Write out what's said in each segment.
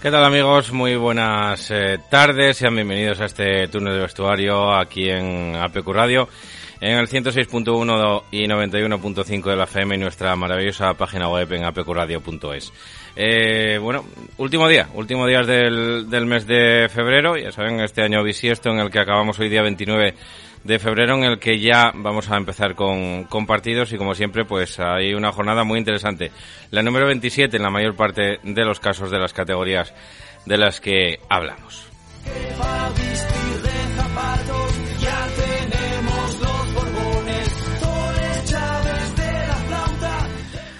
¿Qué tal amigos? Muy buenas eh, tardes, sean bienvenidos a este turno de vestuario aquí en APQ Radio, en el 106.1 y 91.5 de la FM y nuestra maravillosa página web en apqradio.es. Eh, bueno, último día, último día del, del mes de febrero, ya saben, este año bisiesto en el que acabamos hoy día 29 de febrero en el que ya vamos a empezar con, con, partidos y como siempre pues hay una jornada muy interesante. La número 27 en la mayor parte de los casos de las categorías de las que hablamos.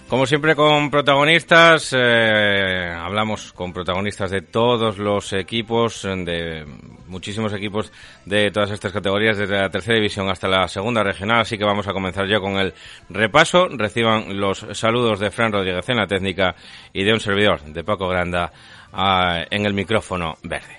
Como siempre con protagonistas, eh, hablamos con protagonistas de todos los equipos, de muchísimos equipos de todas estas categorías, desde la tercera división hasta la segunda regional, así que vamos a comenzar ya con el repaso. Reciban los saludos de Fran Rodríguez en la técnica y de un servidor, de Paco Granda, ah, en el micrófono verde.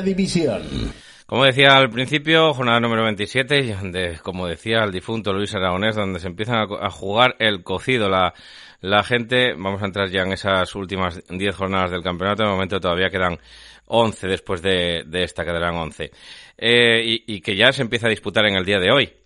División. Como decía al principio, jornada número 27, donde, como decía el difunto Luis Aragonés, donde se empiezan a, jugar el cocido. La, la gente, vamos a entrar ya en esas últimas 10 jornadas del campeonato, de momento todavía quedan 11 después de, de esta, quedarán 11. Eh, y, y que ya se empieza a disputar en el día de hoy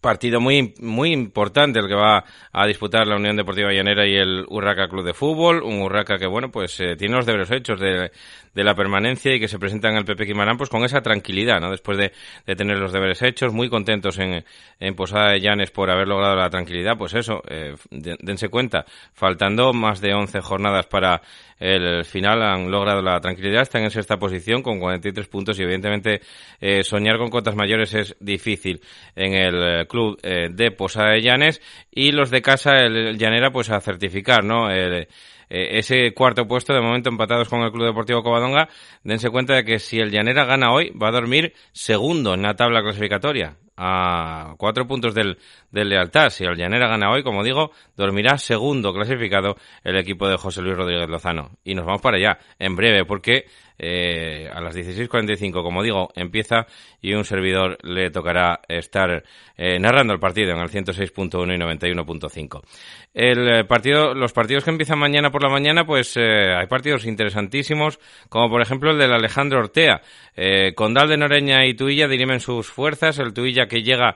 partido muy muy importante el que va a disputar la Unión Deportiva Llanera y el Urraca Club de Fútbol, un Urraca que bueno, pues eh, tiene los deberes hechos de, de, la permanencia y que se presenta en el Pepe Quimarán pues con esa tranquilidad, ¿no? Después de, de tener los deberes hechos, muy contentos en, en, Posada de Llanes por haber logrado la tranquilidad, pues eso, eh, dense cuenta, faltando más de 11 jornadas para el final han logrado la tranquilidad, están en sexta posición con 43 puntos y evidentemente eh, soñar con cotas mayores es difícil. En el eh, club eh, de Posada de Llanes y los de casa, el, Llanera, pues a certificar, ¿no? El, eh, ese cuarto puesto, de momento empatados con el Club Deportivo Covadonga, dense cuenta de que si el Llanera gana hoy, va a dormir segundo en la tabla clasificatoria a cuatro puntos del, del Lealtad. Si el Llanera gana hoy, como digo, dormirá segundo clasificado el equipo de José Luis Rodríguez Lozano. Y nos vamos para allá, en breve, porque eh, a las 16.45, como digo, empieza y un servidor le tocará estar eh, narrando el partido en el 106.1 y 91.5. El eh, partido, los partidos que empiezan mañana por la mañana, pues eh, hay partidos interesantísimos, como por ejemplo el del Alejandro Ortea. Condal de Noreña y Tuilla dirimen sus fuerzas. El Tuilla que llega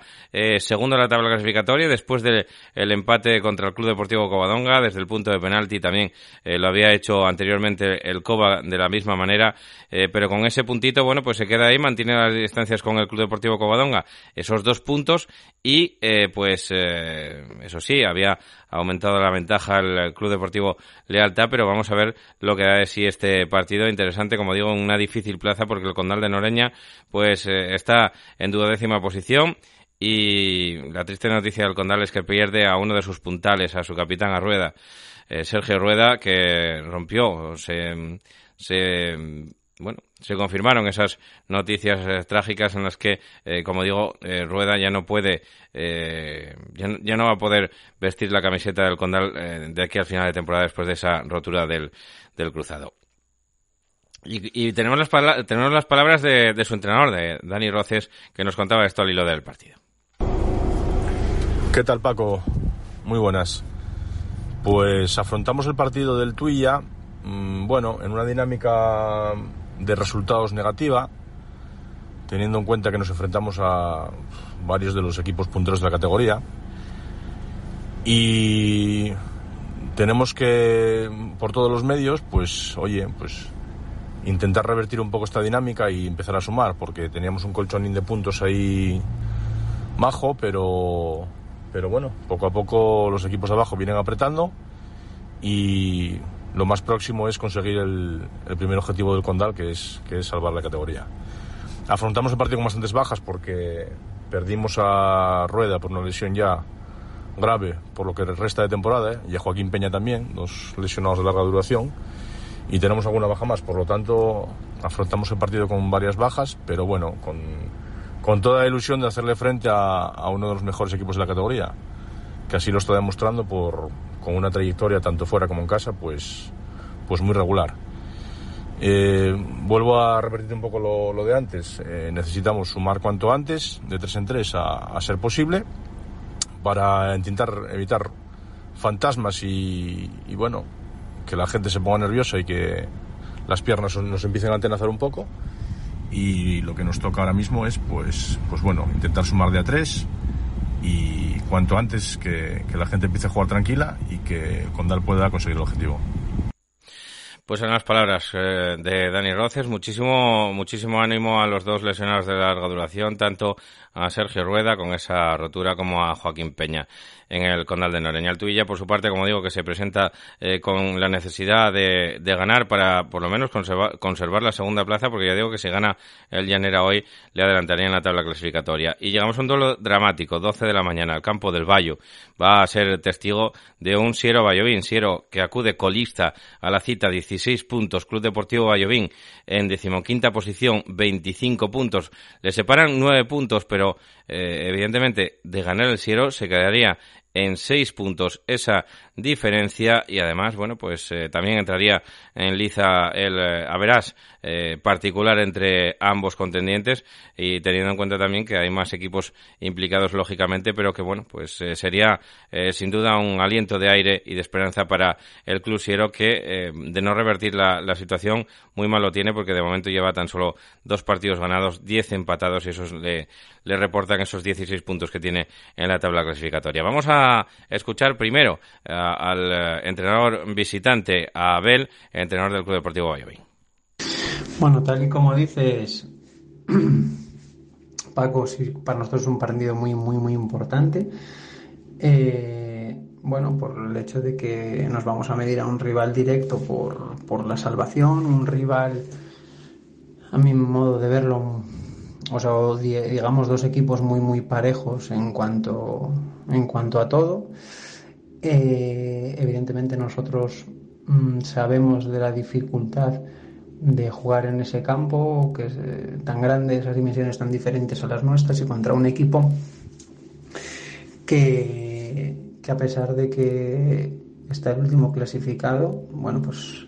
segundo en la tabla clasificatoria después del empate contra el Club Deportivo Covadonga. Desde el punto de penalti también lo había hecho anteriormente el Cova de la misma manera. Eh, pero con ese puntito, bueno, pues se queda ahí, mantiene las distancias con el Club Deportivo Covadonga. Esos dos puntos y, eh, pues, eso sí, había aumentado la ventaja el Club Deportivo Lealtad, pero vamos a ver lo que da de sí este partido interesante, como digo, en una difícil plaza porque el Condal de Noreña pues eh, está en duodécima posición y la triste noticia del Condal es que pierde a uno de sus puntales, a su capitán a Rueda, eh, Sergio Rueda, que rompió, se, se bueno, se confirmaron esas noticias eh, trágicas en las que, eh, como digo, eh, Rueda ya no puede, ya, ya, no va a poder vestir la camiseta del Condal de aquí al final de temporada después de esa rotura del, del cruzado. Y, tenemos, las tenemos las palabras de, su entrenador, de Dani Roces, que nos contaba esto al hilo del partido. ¿Qué tal, Paco? Muy buenas. Pues afrontamos el partido del Tuilla, bueno, en una dinámica de resultados negativa, teniendo en cuenta que nos enfrentamos a varios de los equipos punteros de la categoría. Y tenemos que, por todos los medios, pues, oye, pues intentar revertir un poco esta dinámica y empezar a sumar, porque teníamos un colchonín de puntos ahí majo, pero, pero bueno, poco a poco los equipos abajo vienen apretando y lo más próximo es conseguir el, primer objetivo del Condal, que es, que es salvar la categoría. Afrontamos el partido con bastantes bajas porque perdimos a Rueda por una lesión ya grave por lo que resta de temporada ¿eh? y a Joaquín Peña también, dos lesionados de larga duración y tenemos alguna baja más, por lo tanto afrontamos el partido con varias bajas, pero bueno, con, con toda la ilusión de hacerle frente a uno de los mejores equipos de la categoría, que así lo está demostrando por, con una trayectoria tanto fuera como en casa, pues, pues muy regular. Eh, vuelvo a repetir un poco lo, de antes. Eh, necesitamos sumar cuanto antes, de tres en tres, a, ser posible, para intentar evitar fantasmas y, bueno, que la gente se ponga nerviosa y que las piernas nos empiecen a atenazar un poco. Y lo que nos toca ahora mismo es, pues, pues bueno, intentar sumar de a tres, y cuanto antes que, la gente empiece a jugar tranquila y que Condal pueda conseguir el objetivo. Pues en las palabras eh, de Dani Roces, muchísimo, muchísimo ánimo a los dos lesionados de larga duración, tanto a Sergio Rueda con esa rotura como a Joaquín Peña en el Condal de Noreña. El Tuilla, por su parte, como digo, que se presenta eh, con la necesidad de, ganar para por lo menos conservar, conservar, la segunda plaza, porque ya digo que si gana el Llanera hoy le adelantaría en la tabla clasificatoria. Y llegamos a un duelo dramático, 12 de la mañana, el campo del Bayo. Va a ser testigo de un Siero Bayovín, Siero que acude colista a la cita 16 puntos, Club Deportivo Bayovín en decimoquinta posición, 25 puntos. Le separan 9 puntos, pero eh, evidentemente de ganar el Siero se quedaría en seis puntos esa diferencia y además, bueno, pues eh, también entraría en liza el eh, averás eh, particular entre ambos contendientes y teniendo en cuenta también que hay más equipos implicados lógicamente, pero que bueno, pues sería sin duda un aliento de aire y de esperanza para el club siero que de no revertir la, situación muy mal lo tiene porque de momento lleva tan solo dos partidos ganados, diez empatados y eso le, reportan esos 16 puntos que tiene en la tabla clasificatoria. Vamos a escuchar primero eh, al eh, entrenador visitante, a Abel, entrenador del Club Deportivo Valladolid. Bueno, tal y como dices, Paco, para nosotros es un partido muy, muy, muy importante. Eh, bueno, por el hecho de que nos vamos a medir a un rival directo por, por la salvación, un rival, a mi modo de verlo, o sea, digamos dos equipos muy muy parejos en cuanto en cuanto a todo. Eh, evidentemente nosotros mm, sabemos de la dificultad de jugar en ese campo que es eh, tan grande, esas dimensiones tan diferentes a las nuestras y contra un equipo que, que a pesar de que está el último clasificado, bueno, pues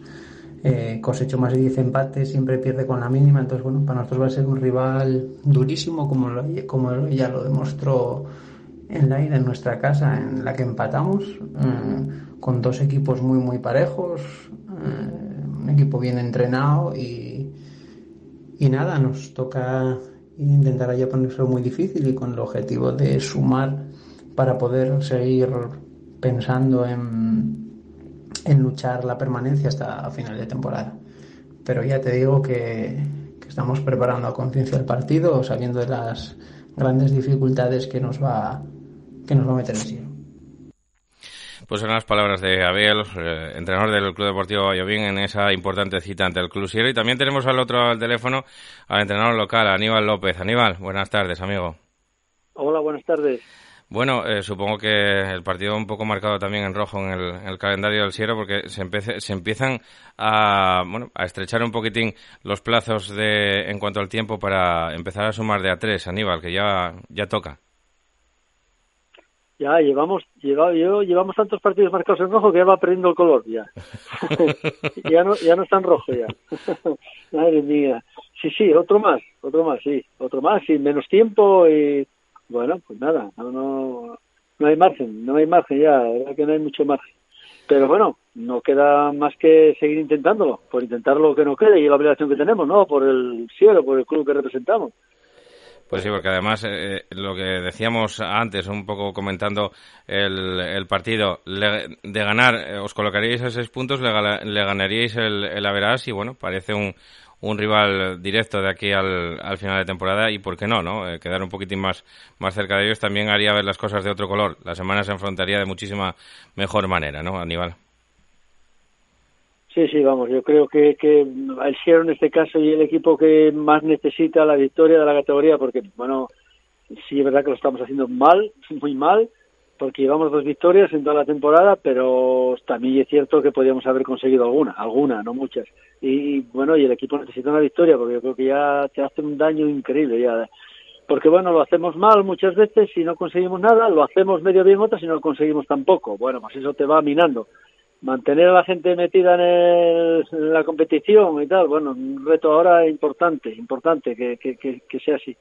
eh, cosechó más de 10 empates, siempre pierde con la mínima, entonces bueno, para nosotros va a ser un rival durísimo como, como ya lo demostró en la ida en nuestra casa en la que empatamos, eh, con dos equipos muy muy parejos, eh, un equipo bien entrenado y, y nada, nos toca intentar allá ponerse muy difícil y con el objetivo de sumar para poder seguir pensando en en luchar la permanencia hasta final de temporada. Pero ya te digo que, estamos preparando a conciencia el partido, sabiendo de las grandes dificultades que nos va, que nos va a meter el cielo. Pues son las palabras de Abel, eh, entrenador del Club Deportivo Valladolid, en esa importante cita ante el Club Siero. Y también tenemos al otro al teléfono al entrenador local, Aníbal López. Aníbal, buenas tardes, amigo. Hola, buenas tardes. Bueno, eh, supongo que el partido un poco marcado también en rojo en el, calendario del Sierra porque se, se empiezan a, bueno, a estrechar un poquitín los plazos de, en cuanto al tiempo para empezar a sumar de a tres, Aníbal, que ya, ya toca. Ya, llevamos, lleva, yo, llevamos tantos partidos marcados en rojo que ya va perdiendo el color, ya. ya, no, ya no está en rojo, ya. Madre mía. Sí, sí, otro más, otro más, sí, otro más, y menos tiempo y bueno, pues nada, no, no, no hay margen, no hay margen ya, la verdad que no hay mucho margen. Pero bueno, no queda más que seguir intentándolo, por intentar lo que no quede y la obligación que tenemos, ¿no? Por el cielo, por el club que representamos. Pues sí, porque además eh, eh, lo que decíamos antes, un poco comentando el, partido, de ganar, eh, os colocaríais a seis puntos, le, le ganaríais el, el Averas y bueno, parece un, un rival directo de aquí al, al final de temporada y por qué no, ¿no? Eh, quedar un poquitín más, más cerca de ellos también haría ver las cosas de otro color. La semana se enfrentaría de muchísima mejor manera, ¿no, Aníbal? Sí, sí, vamos, yo creo que, que el Sierra en este caso y el equipo que más necesita la victoria de la categoría, porque, bueno, sí es verdad que lo estamos haciendo mal, muy mal, porque llevamos dos victorias en toda la temporada, pero también es cierto que podíamos haber conseguido alguna, alguna, no muchas. Y bueno, y el equipo necesita una victoria, porque yo creo que ya te hace un daño increíble ya. Porque bueno, lo hacemos mal muchas veces y no conseguimos nada, lo hacemos medio bien otras y no lo conseguimos tampoco. Bueno, pues eso te va minando. Mantener a la gente metida en, en la competición y tal, bueno, un reto ahora importante, importante que, que, que sea así.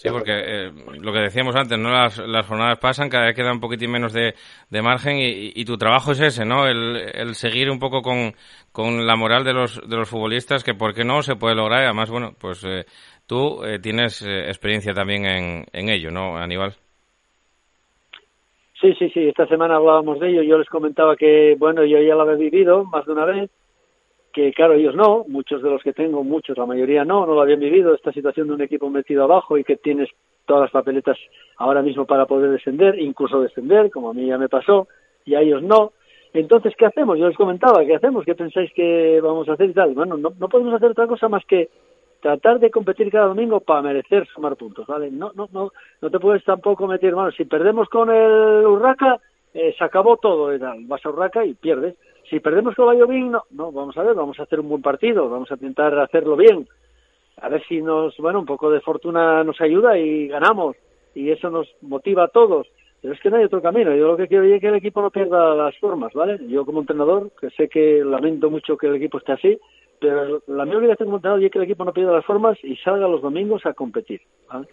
Sí, porque eh, lo que decíamos antes, ¿no? Las, las, jornadas pasan, cada vez queda un poquitín menos de, de margen y, y, tu trabajo es ese, ¿no? El, el seguir un poco con, con, la moral de los, de los futbolistas, que por qué no se puede lograr. Y además, bueno, pues eh, tú eh, tienes eh, experiencia también en, en ello, ¿no, Aníbal? Sí, sí, sí. Esta semana hablábamos de ello. Yo les comentaba que, bueno, yo ya lo había vivido más de una vez que claro, ellos no, muchos de los que tengo, muchos, la mayoría no, no lo habían vivido, esta situación de un equipo metido abajo y que tienes todas las papeletas ahora mismo para poder descender, incluso descender, como a mí ya me pasó, y a ellos no. Entonces, ¿qué hacemos? Yo les comentaba, ¿qué hacemos? ¿Qué pensáis que vamos a hacer y tal? Bueno, no, no podemos hacer otra cosa más que tratar de competir cada domingo para merecer sumar puntos, ¿vale? No, no, no, no te puedes tampoco meter, bueno, si perdemos con el Urraca, eh, se acabó todo, vas a Urraca y pierdes si perdemos con Valladolid, no, no, vamos a ver, vamos a hacer un buen partido, vamos a intentar hacerlo bien, a ver si nos, bueno, un poco de fortuna nos ayuda y ganamos, y eso nos motiva a todos. Pero es que no hay otro camino. Yo lo que quiero es que el equipo no pierda las formas, ¿vale? Yo como entrenador, que sé que lamento mucho que el equipo esté así, pero la mía obligación como entrenador es que el equipo no pierda las formas y salga los domingos a competir, ¿vale?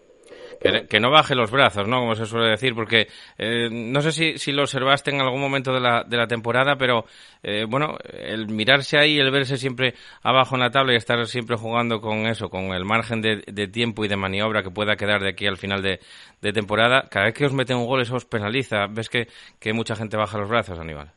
Que, no baje los brazos, ¿no? Como se suele decir, porque eh, no sé si, si, lo observaste en algún momento de la, de la temporada, pero eh, bueno, el mirarse ahí, el verse siempre abajo en la tabla y estar siempre jugando con eso, con el margen de, de tiempo y de maniobra que pueda quedar de aquí al final de, de, temporada, cada vez que os meten un gol eso os penaliza. ¿Ves que, que mucha gente baja los brazos, Aníbal?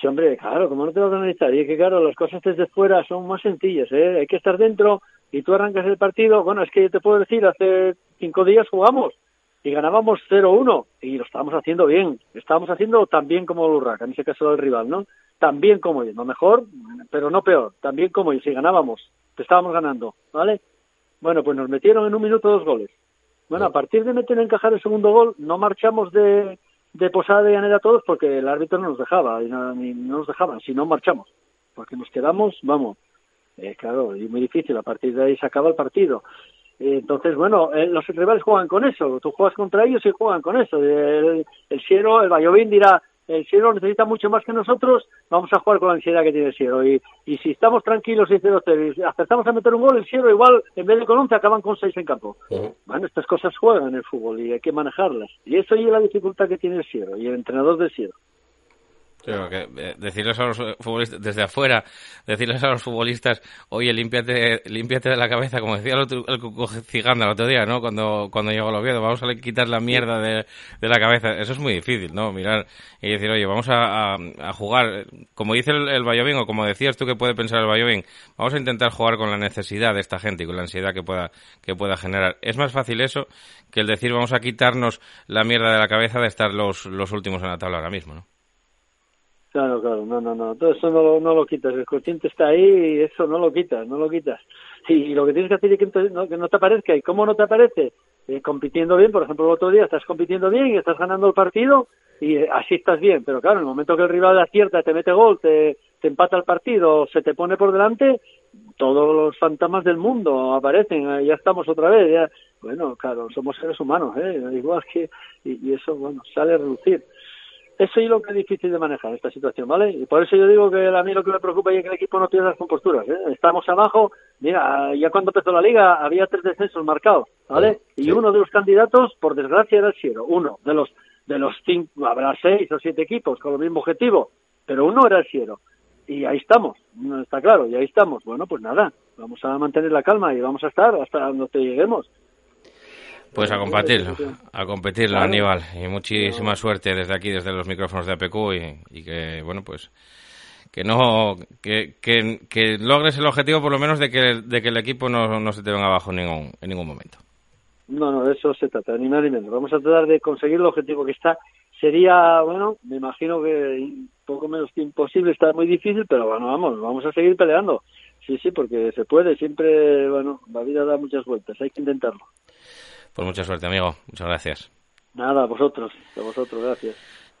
Sí, hombre, claro, como no te vas a analizar. Y es que, claro, las cosas desde fuera son más sencillas, ¿eh? Hay que estar dentro y tú arrancas el partido. Bueno, es que yo te puedo decir, hace cinco días jugamos y ganábamos 0-1 y lo estábamos haciendo bien. Estábamos haciendo tan bien como el Urraca, en ese caso el rival, ¿no? Tan bien como ellos, no mejor, pero no peor, tan bien como ellos. Y ganábamos, estábamos ganando, ¿vale? Bueno, pues nos metieron en un minuto dos goles. Bueno, a partir de meter encajar el segundo gol, no marchamos de, de posada y llanera todos porque el árbitro no nos dejaba, y no, ni, no nos dejaban, si no marchamos, porque nos quedamos, vamos, eh, claro, y muy difícil, a partir de ahí se acaba el partido. Eh, entonces, bueno, eh, los rivales juegan con eso, tú juegas contra ellos y juegan con eso. El, el Siero, el Bayovín dirá, el Siero necesita mucho más que nosotros, vamos a jugar con la ansiedad que tiene el Siero. Y, y si estamos tranquilos y 0-0 y acertamos a meter un gol, el Siero igual, en vez de con 11, acaban con 6 en campo. Bueno, estas cosas juegan en el fútbol y hay que manejarlas. Y eso es la dificultad que tiene el Siero y el entrenador del Siero. Creo que eh, decirles a los futbolistas, desde afuera, decirles a los futbolistas, oye, límpiate, límpiate de la cabeza, como decía el, otro, el Ciganda el otro día, ¿no? Cuando, cuando llegó el Oviedo, vamos a quitar la mierda de, de, la cabeza. Eso es muy difícil, ¿no? Mirar y decir, oye, vamos a, jugar, como dice el, el o como decías tú que puede pensar el Bayobín, vamos a intentar jugar con la necesidad de esta gente y con la ansiedad que pueda, que pueda generar. Es más fácil eso que el decir, vamos a quitarnos la mierda de la cabeza de estar los, los últimos en la tabla ahora mismo, ¿no? Claro, claro, no, no, no, todo eso no lo, no lo quitas, el consciente está ahí y eso no lo quitas, no lo quitas. Y, lo que tienes que hacer es que no, te aparezca. ¿Y cómo no te aparece? Eh, compitiendo bien, por ejemplo, el otro día estás compitiendo bien y estás ganando el partido y eh, así estás bien, pero claro, en el momento que el rival acierta, te mete gol, te, empata el partido, se te pone por delante, todos los fantasmas del mundo aparecen, eh, ya estamos otra vez, ya, bueno, claro, somos seres humanos, ¿eh? igual que, y, y eso, bueno, sale a reducir. Eso es lo que es difícil de manejar, esta situación, ¿vale? Y por eso yo digo que a mí lo que me preocupa es que el equipo no pierda las composturas, ¿eh? Estamos abajo, mira, ya cuando empezó la liga había tres descensos marcados, ¿vale? Y uno de los candidatos, por desgracia, era el Siero. Uno de los, de los cinco, habrá seis o siete equipos con el mismo objetivo, pero uno era el Siero. Y ahí estamos, está claro, y ahí estamos. Bueno, pues nada, vamos a mantener la calma y vamos a estar hasta donde lleguemos. Pues a competirlo, a competirlo, Aníbal. Y muchísima suerte desde aquí, desde los micrófonos de APQ y, que, bueno, pues que no que, que, logres el objetivo por lo menos de que, de que el equipo no, no se te venga abajo en ningún, en ningún momento. No, no, de eso se trata, ni más ni menos. Vamos a tratar de conseguir el objetivo que está. Sería, bueno, me imagino que poco menos que imposible, está muy difícil, pero bueno, vamos, vamos a seguir peleando. Sí, sí, porque se puede, siempre, bueno, la vida da muchas vueltas, hay que intentarlo. Pues mucha suerte, amigo. Muchas gracias. Nada, a vosotros. A vosotros, gracias.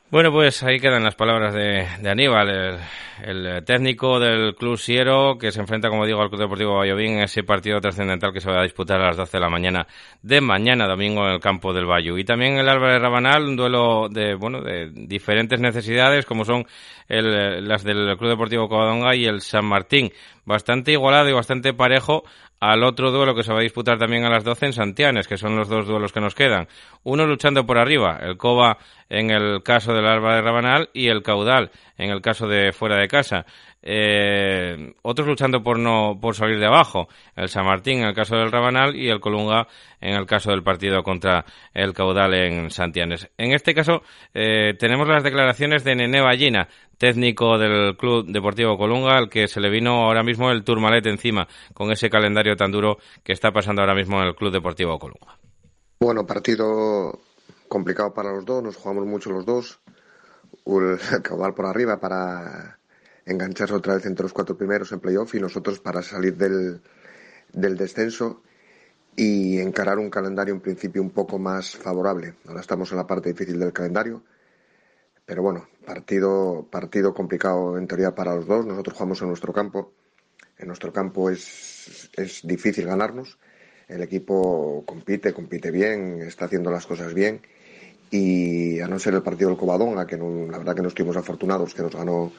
Bueno, pues ahí quedan las palabras de, Aníbal, el, técnico del Club Siero, que se enfrenta, como digo, al Club Deportivo Bayobín en ese partido trascendental que se va a disputar a las 12 de la mañana de mañana, domingo, en el campo del Bayo. Y también el Álvarez Rabanal, un duelo de, bueno, de diferentes necesidades, como son las del Club Deportivo Covadonga y el San Martín. Bastante igualado y bastante parejo al otro duelo que se va a disputar también a las 12 en Santianes, que son los dos duelos que nos quedan. Uno luchando por arriba, el Cova en el caso del Alba de Rabanal y el Caudal en el caso de fuera de casa. Eh, otros luchando por no por salir de abajo, el San Martín en el caso del Rabanal y el Colunga en el caso del partido contra el Caudal en Santianes. En este caso eh, tenemos las declaraciones de Nene Ballina, técnico del Club Deportivo Colunga, al que se le vino ahora mismo el turmalet encima con ese calendario tan duro que está pasando ahora mismo en el Club Deportivo Colunga. Bueno, partido complicado para los dos, nos jugamos mucho los dos. El por arriba para engancharse otra vez entre los cuatro primeros en playoff y nosotros para salir del, del descenso y encarar un calendario en principio un poco más favorable. Ahora estamos en la parte difícil del calendario, pero bueno, partido, partido complicado en teoría para los dos. Nosotros jugamos en nuestro campo. En nuestro campo es, es difícil ganarnos. El equipo compite, compite bien, está haciendo las cosas bien y a no ser el partido del Covadonga, que la verdad que no estuvimos afortunados, que nos ganó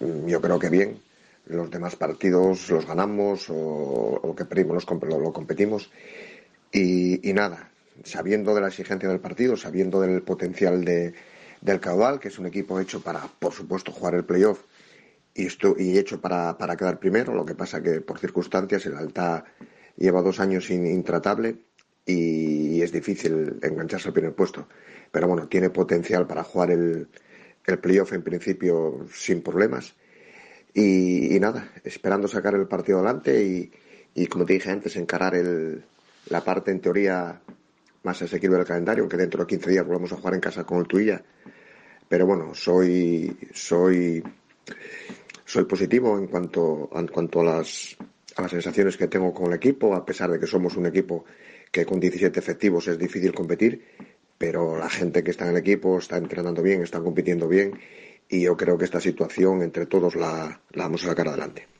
mm, yo creo que bien, los demás partidos los ganamos o, lo que perdimos lo competimos y, nada, sabiendo de la exigencia del partido, sabiendo del potencial de, del caudal, que es un equipo hecho para, por supuesto, jugar el playoff y, y hecho para, para quedar primero, lo que pasa que por circunstancias el Alta lleva dos años intratable y, es difícil engancharse al primer puesto. Pero bueno, tiene potencial para jugar el, el playoff en principio sin problemas. Y, nada, esperando sacar el partido adelante y, y como te dije antes, encarar el, la parte en teoría más asequible del calendario, aunque dentro de 15 días volvemos a jugar en casa con el Tuilla. Pero bueno, soy, soy, soy positivo en cuanto, en cuanto a, las, a las sensaciones que tengo con el equipo, a pesar de que somos un equipo que con 17 efectivos es difícil competir, pero la gente que está en el equipo está entrenando bien, está compitiendo bien y yo creo que esta situación entre todos la, la vamos a sacar adelante.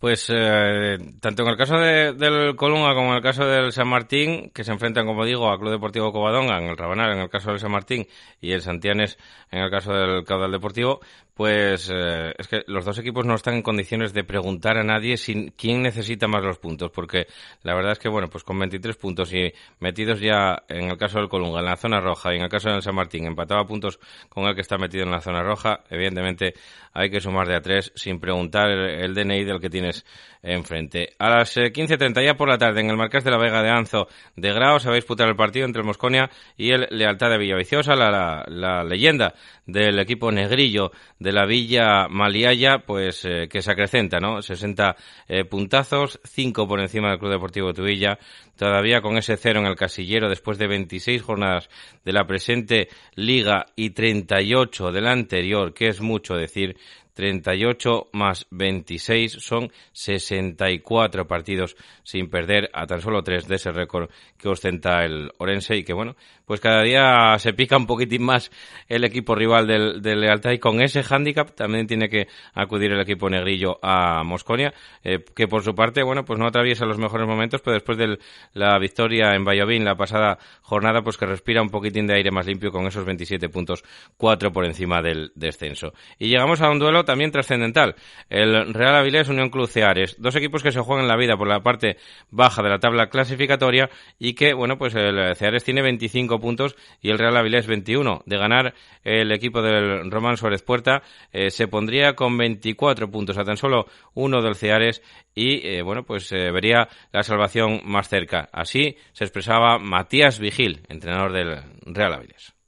Pues eh, tanto en el caso del Colunga como en el caso del San Martín, que se enfrentan, como digo, a Club Deportivo Covadonga en el Rabanal, en el caso del San Martín, y el Santianes en el caso del Caudal Deportivo, pues eh, es que los dos equipos no están en condiciones de preguntar a nadie sin quién necesita más los puntos, porque la verdad es que, bueno, pues con 23 puntos y metidos ya en el caso del Colunga en la zona roja y en el caso del San Martín empataba puntos con el que está metido en la zona roja, evidentemente hay que sumar de a tres sin preguntar el DNI del que tienes enfrente. A las 15.30 eh, ya por la tarde en el Marqués de la Vega de Anzo de Grao se va a disputar el partido entre el Mosconia y el Lealtad de Villaviciosa, la, la leyenda del equipo negrillo de la Villa Maliaya, pues eh, que se acrecenta, ¿no? 60 eh, puntazos, 5 por encima del Club Deportivo Tubilla, todavía con ese cero en el casillero después de 26 jornadas de la presente liga y 38 de la anterior, que es mucho decir, 38 más 26 son 64 partidos sin perder a tan solo tres de ese récord que ostenta el Orense y que bueno, pues cada día se pica un poquitín más el equipo rival del, del Lealtad y con ese hándicap también tiene que acudir el equipo negrillo a Mosconia, eh, que por su parte, bueno, pues no atraviesa los mejores momentos, pero después de la victoria en Valladolid la pasada jornada, pues que respira un poquitín de aire más limpio con esos 27 puntos, 4 por encima del descenso. Y llegamos a un duelo también trascendental, el Real Avilés Unión Club Ceares, dos equipos que se juegan la vida por la parte baja de la tabla clasificatoria y que, bueno, pues el Ceares tiene 25 puntos y el Real Avilés 21. De ganar el equipo del Román Suárez Puerta eh, se pondría con 24 puntos a tan solo uno del Ceares y eh, bueno pues eh, vería la salvación más cerca. Así se expresaba Matías Vigil, entrenador del Real Avilés.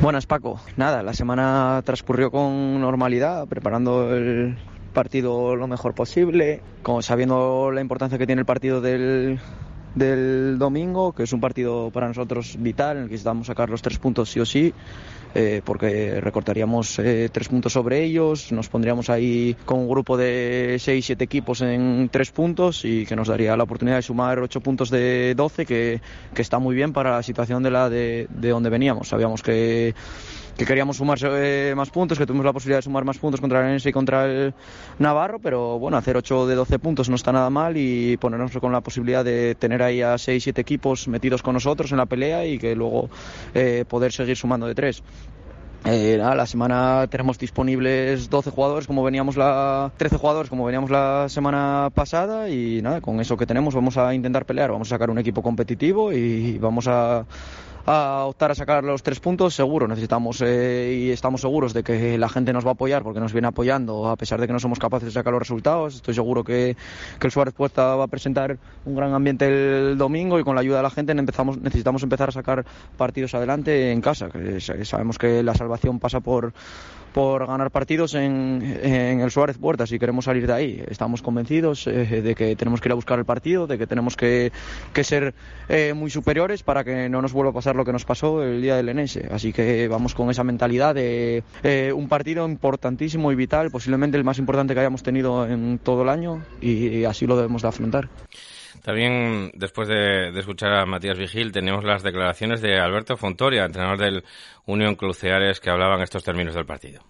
Buenas Paco, nada, la semana transcurrió con normalidad, preparando el partido lo mejor posible, como sabiendo la importancia que tiene el partido del, del domingo, que es un partido para nosotros vital, en el que necesitamos sacar los tres puntos sí o sí, eh, porque recortaríamos eh, tres puntos sobre ellos, nos pondríamos ahí con un grupo de seis, siete equipos en tres puntos y que nos daría la oportunidad de sumar ocho puntos de doce, que, que está muy bien para la situación de la de, de donde veníamos. Sabíamos que que queríamos sumar eh, más puntos, que tuvimos la posibilidad de sumar más puntos contra el Ense y contra el Navarro, pero bueno, hacer 8 de 12 puntos no está nada mal y ponernos con la posibilidad de tener ahí a 6, 7 equipos metidos con nosotros en la pelea y que luego eh, poder seguir sumando de 3. Eh, la semana tenemos disponibles 12 jugadores como veníamos la 13 jugadores como veníamos la semana pasada y nada, con eso que tenemos vamos a intentar pelear, vamos a sacar un equipo competitivo y vamos a a optar a sacar los tres puntos, seguro. Necesitamos eh, y estamos seguros de que la gente nos va a apoyar porque nos viene apoyando a pesar de que no somos capaces de sacar los resultados. Estoy seguro que, el Suárez Puerta va a presentar un gran ambiente el domingo y con la ayuda de la gente empezamos, necesitamos empezar a sacar partidos adelante en casa. Que sabemos que la salvación pasa por por ganar partidos en, el Suárez Puerta si queremos salir de ahí. Estamos convencidos eh, de que tenemos que ir a buscar el partido, de que tenemos que, que ser eh, muy superiores para que no nos vuelva a pasar lo que nos pasó el día del Enese. Así que vamos con esa mentalidad de eh, un partido importantísimo y vital, posiblemente el más importante que hayamos tenido en todo el año y, así lo debemos de afrontar. También, después de, escuchar a Matías Vigil, tenemos las declaraciones de Alberto Fontoria, entrenador del Unión Cruceares, que hablaban estos términos del partido.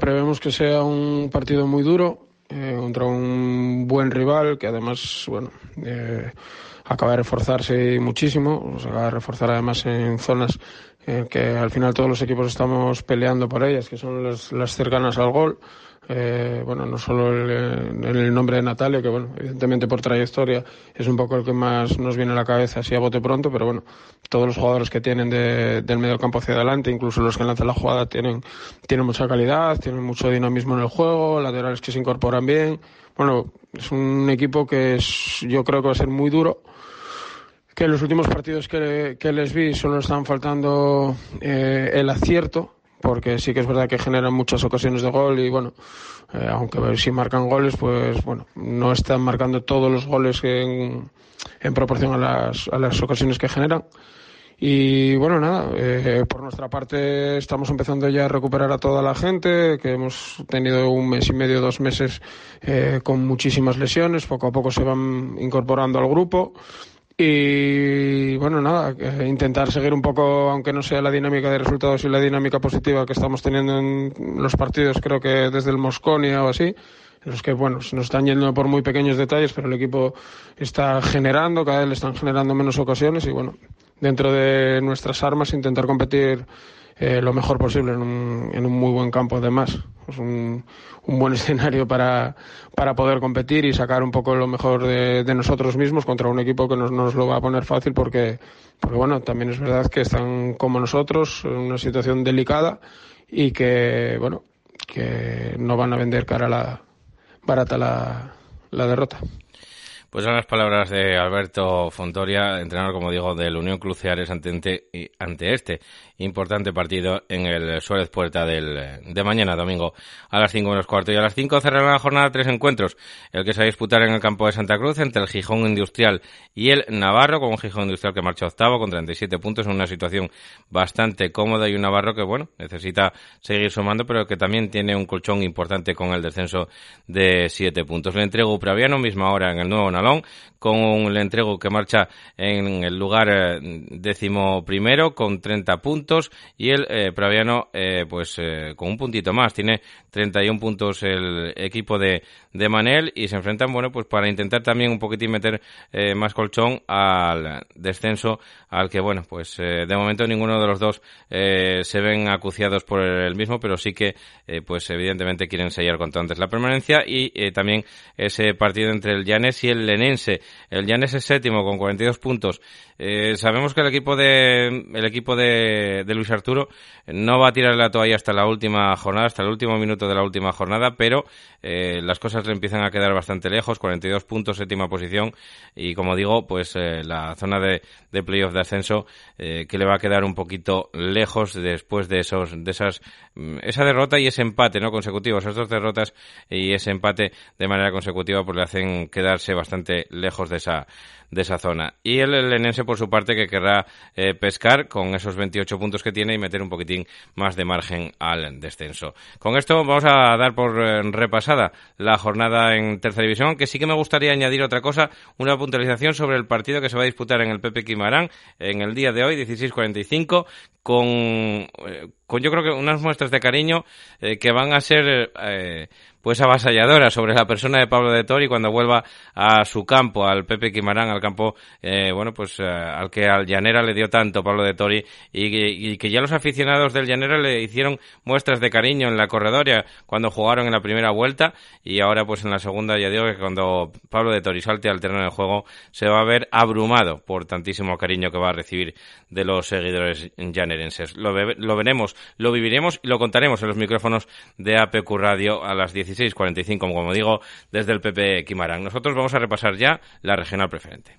Prevemos que sea un partido muy duro eh, contra un buen rival que además, bueno, eh, acaba de reforzarse muchísimo, se acaba de reforzar además en zonas eh, que al final todos los equipos estamos peleando por ellas, que son las, las cercanas al gol. Eh, bueno, no solo el, nombre de Natalio, que bueno, evidentemente por trayectoria es un poco el que más nos viene a la cabeza así a bote pronto, pero bueno, todos los jugadores que tienen del medio campo hacia adelante, incluso los que lanzan la jugada, tienen, tienen mucha calidad, tienen mucho dinamismo en el juego, laterales que se incorporan bien. Bueno, es un equipo que es, yo creo que va a ser muy duro que los últimos partidos que, que les vi solo están faltando eh, el acierto porque sí que es verdad que generan muchas ocasiones de gol y bueno, eh, aunque si marcan goles, pues bueno, no están marcando todos los goles en, en proporción a las, a las ocasiones que generan. Y bueno, nada, eh, por nuestra parte estamos empezando ya a recuperar a toda la gente, que hemos tenido un mes y medio, dos meses eh, con muchísimas lesiones, poco a poco se van incorporando al grupo. Y bueno, nada, intentar seguir un poco, aunque no sea la dinámica de resultados y la dinámica positiva que estamos teniendo en los partidos, creo que desde el Mosconia o así, los que, bueno, nos están yendo por muy pequeños detalles, pero el equipo está generando, cada vez le están generando menos ocasiones y, bueno, dentro de nuestras armas intentar competir eh, lo mejor posible en un, en un muy buen campo, además. Es un, un buen escenario para, para poder competir y sacar un poco lo mejor de, de nosotros mismos contra un equipo que nos, nos lo va a poner fácil porque, porque, bueno, también es verdad que están como nosotros en una situación delicada y que, bueno, que no van a vender cara la, barata la, la derrota. Pues son las palabras de Alberto Fontoria, entrenador, como digo, del Unión Cruceares ante, ante este importante partido en el Suárez Puerta del, de mañana, domingo, a las 5 menos cuarto. Y a las 5 cerrará la jornada tres encuentros. El que se va a disputar en el campo de Santa Cruz entre el Gijón Industrial y el Navarro, con un Gijón Industrial que marcha octavo con 37 puntos en una situación bastante cómoda y un Navarro que, bueno, necesita seguir sumando, pero que también tiene un colchón importante con el descenso de 7 puntos. Le entrego Upraviano misma hora en el nuevo Nalón, con un entrego que marcha en el lugar eh, décimo primero con 30 puntos y el eh, Praviano eh, pues eh, con un puntito más. Tiene 31 puntos el equipo de, de Manel y se enfrentan, bueno, pues para intentar también un poquitín meter más colchón al descenso al que, bueno, pues de momento ninguno de los dos se ven acuciados por el mismo, pero sí que, pues evidentemente quieren sellar con antes la permanencia y también ese partido entre el Llanes y el Lenense. El Llanes es séptimo con 42 puntos. sabemos que el equipo de el equipo de, Luis Arturo no va a tirar la toalla hasta la última jornada, hasta el último minuto de la última jornada, pero las cosas le empiezan a quedar bastante lejos, 42 puntos, séptima posición, y como digo, pues eh, la zona de, de playoff de ascenso eh, que le va a quedar un poquito lejos después de esos, de esas, mm, esa derrota y ese empate, ¿no? Consecutivos, esas dos derrotas y ese empate de manera consecutiva, pues le hacen quedarse bastante lejos de esa, de esa zona. Y el Lenense, por su parte, que querrá eh, pescar con esos 28 puntos que tiene y meter un poquitín más de margen al descenso. Con esto vamos a dar por eh, repasada la jornada en tercera división, aunque sí que me gustaría añadir otra cosa, una puntualización sobre el partido que se va a disputar en el Pepe Quimarán en el día de hoy, 16.45, con, eh, con yo creo que unas muestras de cariño que van a ser pues avasalladora sobre la persona de Pablo de Tori cuando vuelva a su campo, al Pepe Quimarán, al campo, eh, bueno, pues eh, al que al Llanera le dio tanto Pablo de Tori y, que ya los aficionados del Llanera le hicieron muestras de cariño en la corredoria cuando jugaron en la primera vuelta y ahora pues en la segunda ya digo que cuando Pablo de Tori salte al terreno de juego se va a ver abrumado por tantísimo cariño que va a recibir de los seguidores llanerenses. Lo, lo veremos, lo viviremos y lo contaremos en los micrófonos de APQ Radio a las 16 16.45, como digo, desde el PP Quimarán. Nosotros vamos a repasar ya la regional preferente.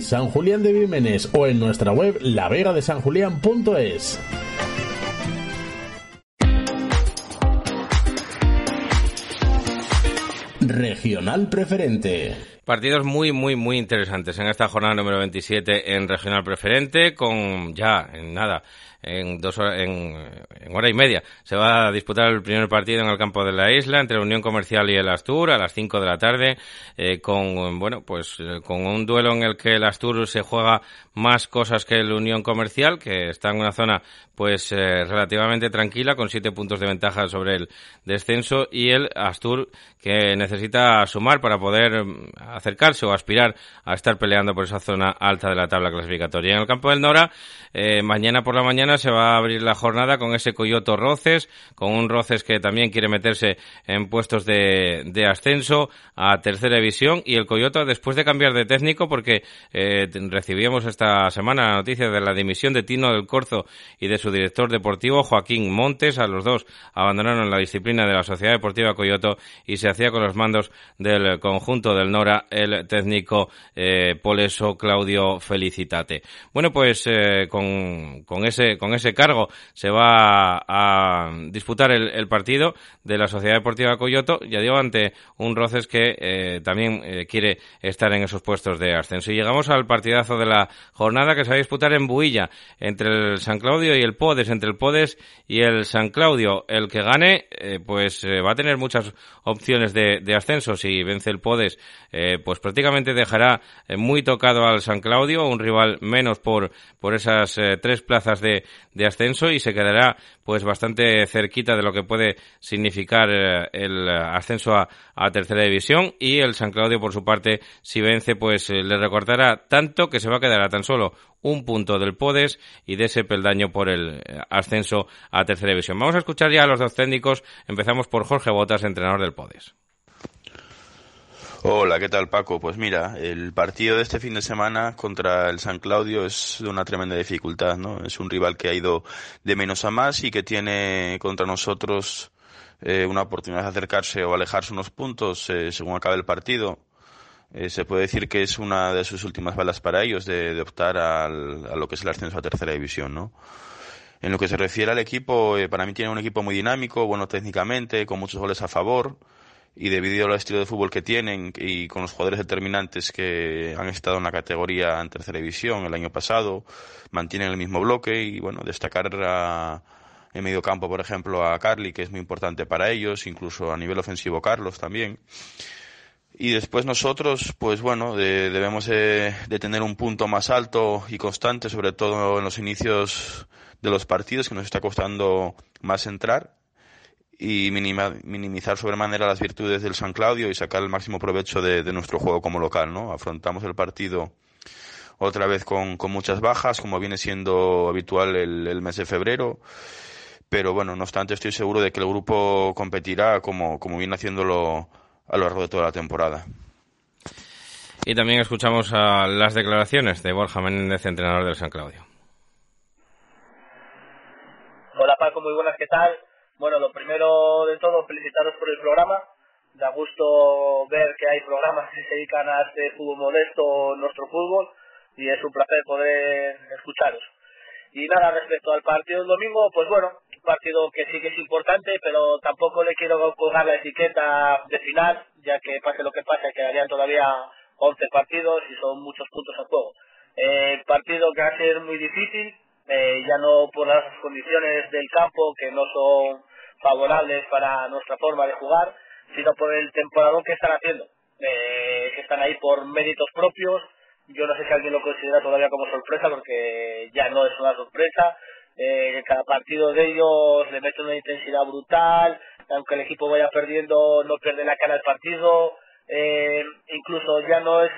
San Julián de Vímenes o en nuestra web lavegadesanjulián.es. Regional Preferente. Partidos muy, muy, muy interesantes en esta jornada número 27 en Regional Preferente, con ya, en nada, en dos en, hora y media. Se va a disputar el primer partido en el campo de la isla entre la Unión Comercial y el Astur a las 5 de la tarde, eh, con, bueno, pues eh, con un duelo en el que el Astur se juega más cosas que el Unión Comercial, que está en una zona pues eh, relativamente tranquila, con siete puntos de ventaja sobre el descenso, y el Astur que necesita sumar para poder mm, acercarse o aspirar a estar peleando por esa zona alta de la tabla clasificatoria. En el campo del Nora, mañana por la mañana se va a abrir la jornada con ese Coyoto Roces, con un Roces que también quiere meterse en puestos de, de ascenso a tercera división y el Coyoto después de cambiar de técnico porque eh, recibíamos esta semana la noticia de la dimisión de Tino del Corzo y de su director deportivo Joaquín Montes, a los dos abandonaron la disciplina de la Sociedad Deportiva Coyoto y se hacía con los mandos del conjunto del Nora el técnico eh, Poleso Claudio Felicitate. Bueno, pues eh, con, con ese con ese cargo se va a, disputar el, partido de la Sociedad Deportiva Coyoto, ya digo, ante un Roces que eh, también eh, quiere estar en esos puestos de ascenso. Y llegamos al partidazo de la jornada que se va a disputar en Builla, entre el San Claudio y el Podes, entre el Podes y el San Claudio. El que gane, eh, pues va a tener muchas opciones de, ascenso. Si vence el Podes, pues prácticamente dejará muy tocado al San Claudio, un rival menos por, por esas tres plazas de, ascenso y se quedará pues bastante cerquita de lo que puede significar eh, el ascenso a, tercera división y el San Claudio por su parte si vence pues eh, le recortará tanto que se va a quedar a tan solo un punto del Podes y de ese peldaño por el eh, ascenso a tercera división. Vamos a escuchar ya a los dos técnicos. Empezamos por Jorge Botas, entrenador del Podes. Hola, ¿qué tal Paco? Pues mira, el partido de este fin de semana contra el San Claudio es de una tremenda dificultad, ¿no? Es un rival que ha ido de menos a más y que tiene contra nosotros eh, una oportunidad de acercarse o alejarse unos puntos eh, según acabe el partido. Eh, se puede decir que es una de sus últimas balas para ellos de, optar a lo que es el ascenso a tercera división, ¿no? En lo que se refiere al equipo, para mí tiene un equipo muy dinámico, bueno técnicamente, con muchos goles a favor y debido al estilo de fútbol que tienen y con los jugadores determinantes que han estado en la categoría en tercera división el año pasado, mantienen el mismo bloque y bueno, destacar en medio campo, por ejemplo, a Carly, que es muy importante para ellos, incluso a nivel ofensivo Carlos también. Y después nosotros, pues bueno, debemos de, tener un punto más alto y constante, sobre todo en los inicios de los partidos, que nos está costando más entrar y minimizar sobremanera las virtudes del San Claudio y sacar el máximo provecho de, nuestro juego como local, ¿no? Afrontamos el partido otra vez con, muchas bajas, como viene siendo habitual el, mes de febrero. Pero bueno, no obstante, estoy seguro de que el grupo competirá como, como viene haciéndolo a lo largo de toda la temporada. Y también escuchamos a las declaraciones de Borja Méndez, entrenador del San Claudio. Hola Paco, muy buenas, ¿qué tal? Bueno, lo primero de todo, felicitaros por el programa. Da gusto ver que hay programas que se dedican a este fútbol modesto, nuestro fútbol, y es un placer poder escucharos. Y nada, respecto al partido del domingo, pues bueno, partido que sí que es importante, pero tampoco le quiero colgar la etiqueta de final, ya que pase lo que pase, quedarían todavía 11 partidos y son muchos puntos a juego. Eh, partido que va a ser muy difícil, eh, ya no por las condiciones del campo que no son favorables para nuestra forma de jugar, sino por el temporadón que están haciendo, eh, que están ahí por méritos propios. Yo no sé si alguien lo considera todavía como sorpresa, porque ya no es una sorpresa. Eh, cada partido de ellos le mete una intensidad brutal, aunque el equipo vaya perdiendo, no pierde la cara del partido. Eh, incluso ya no es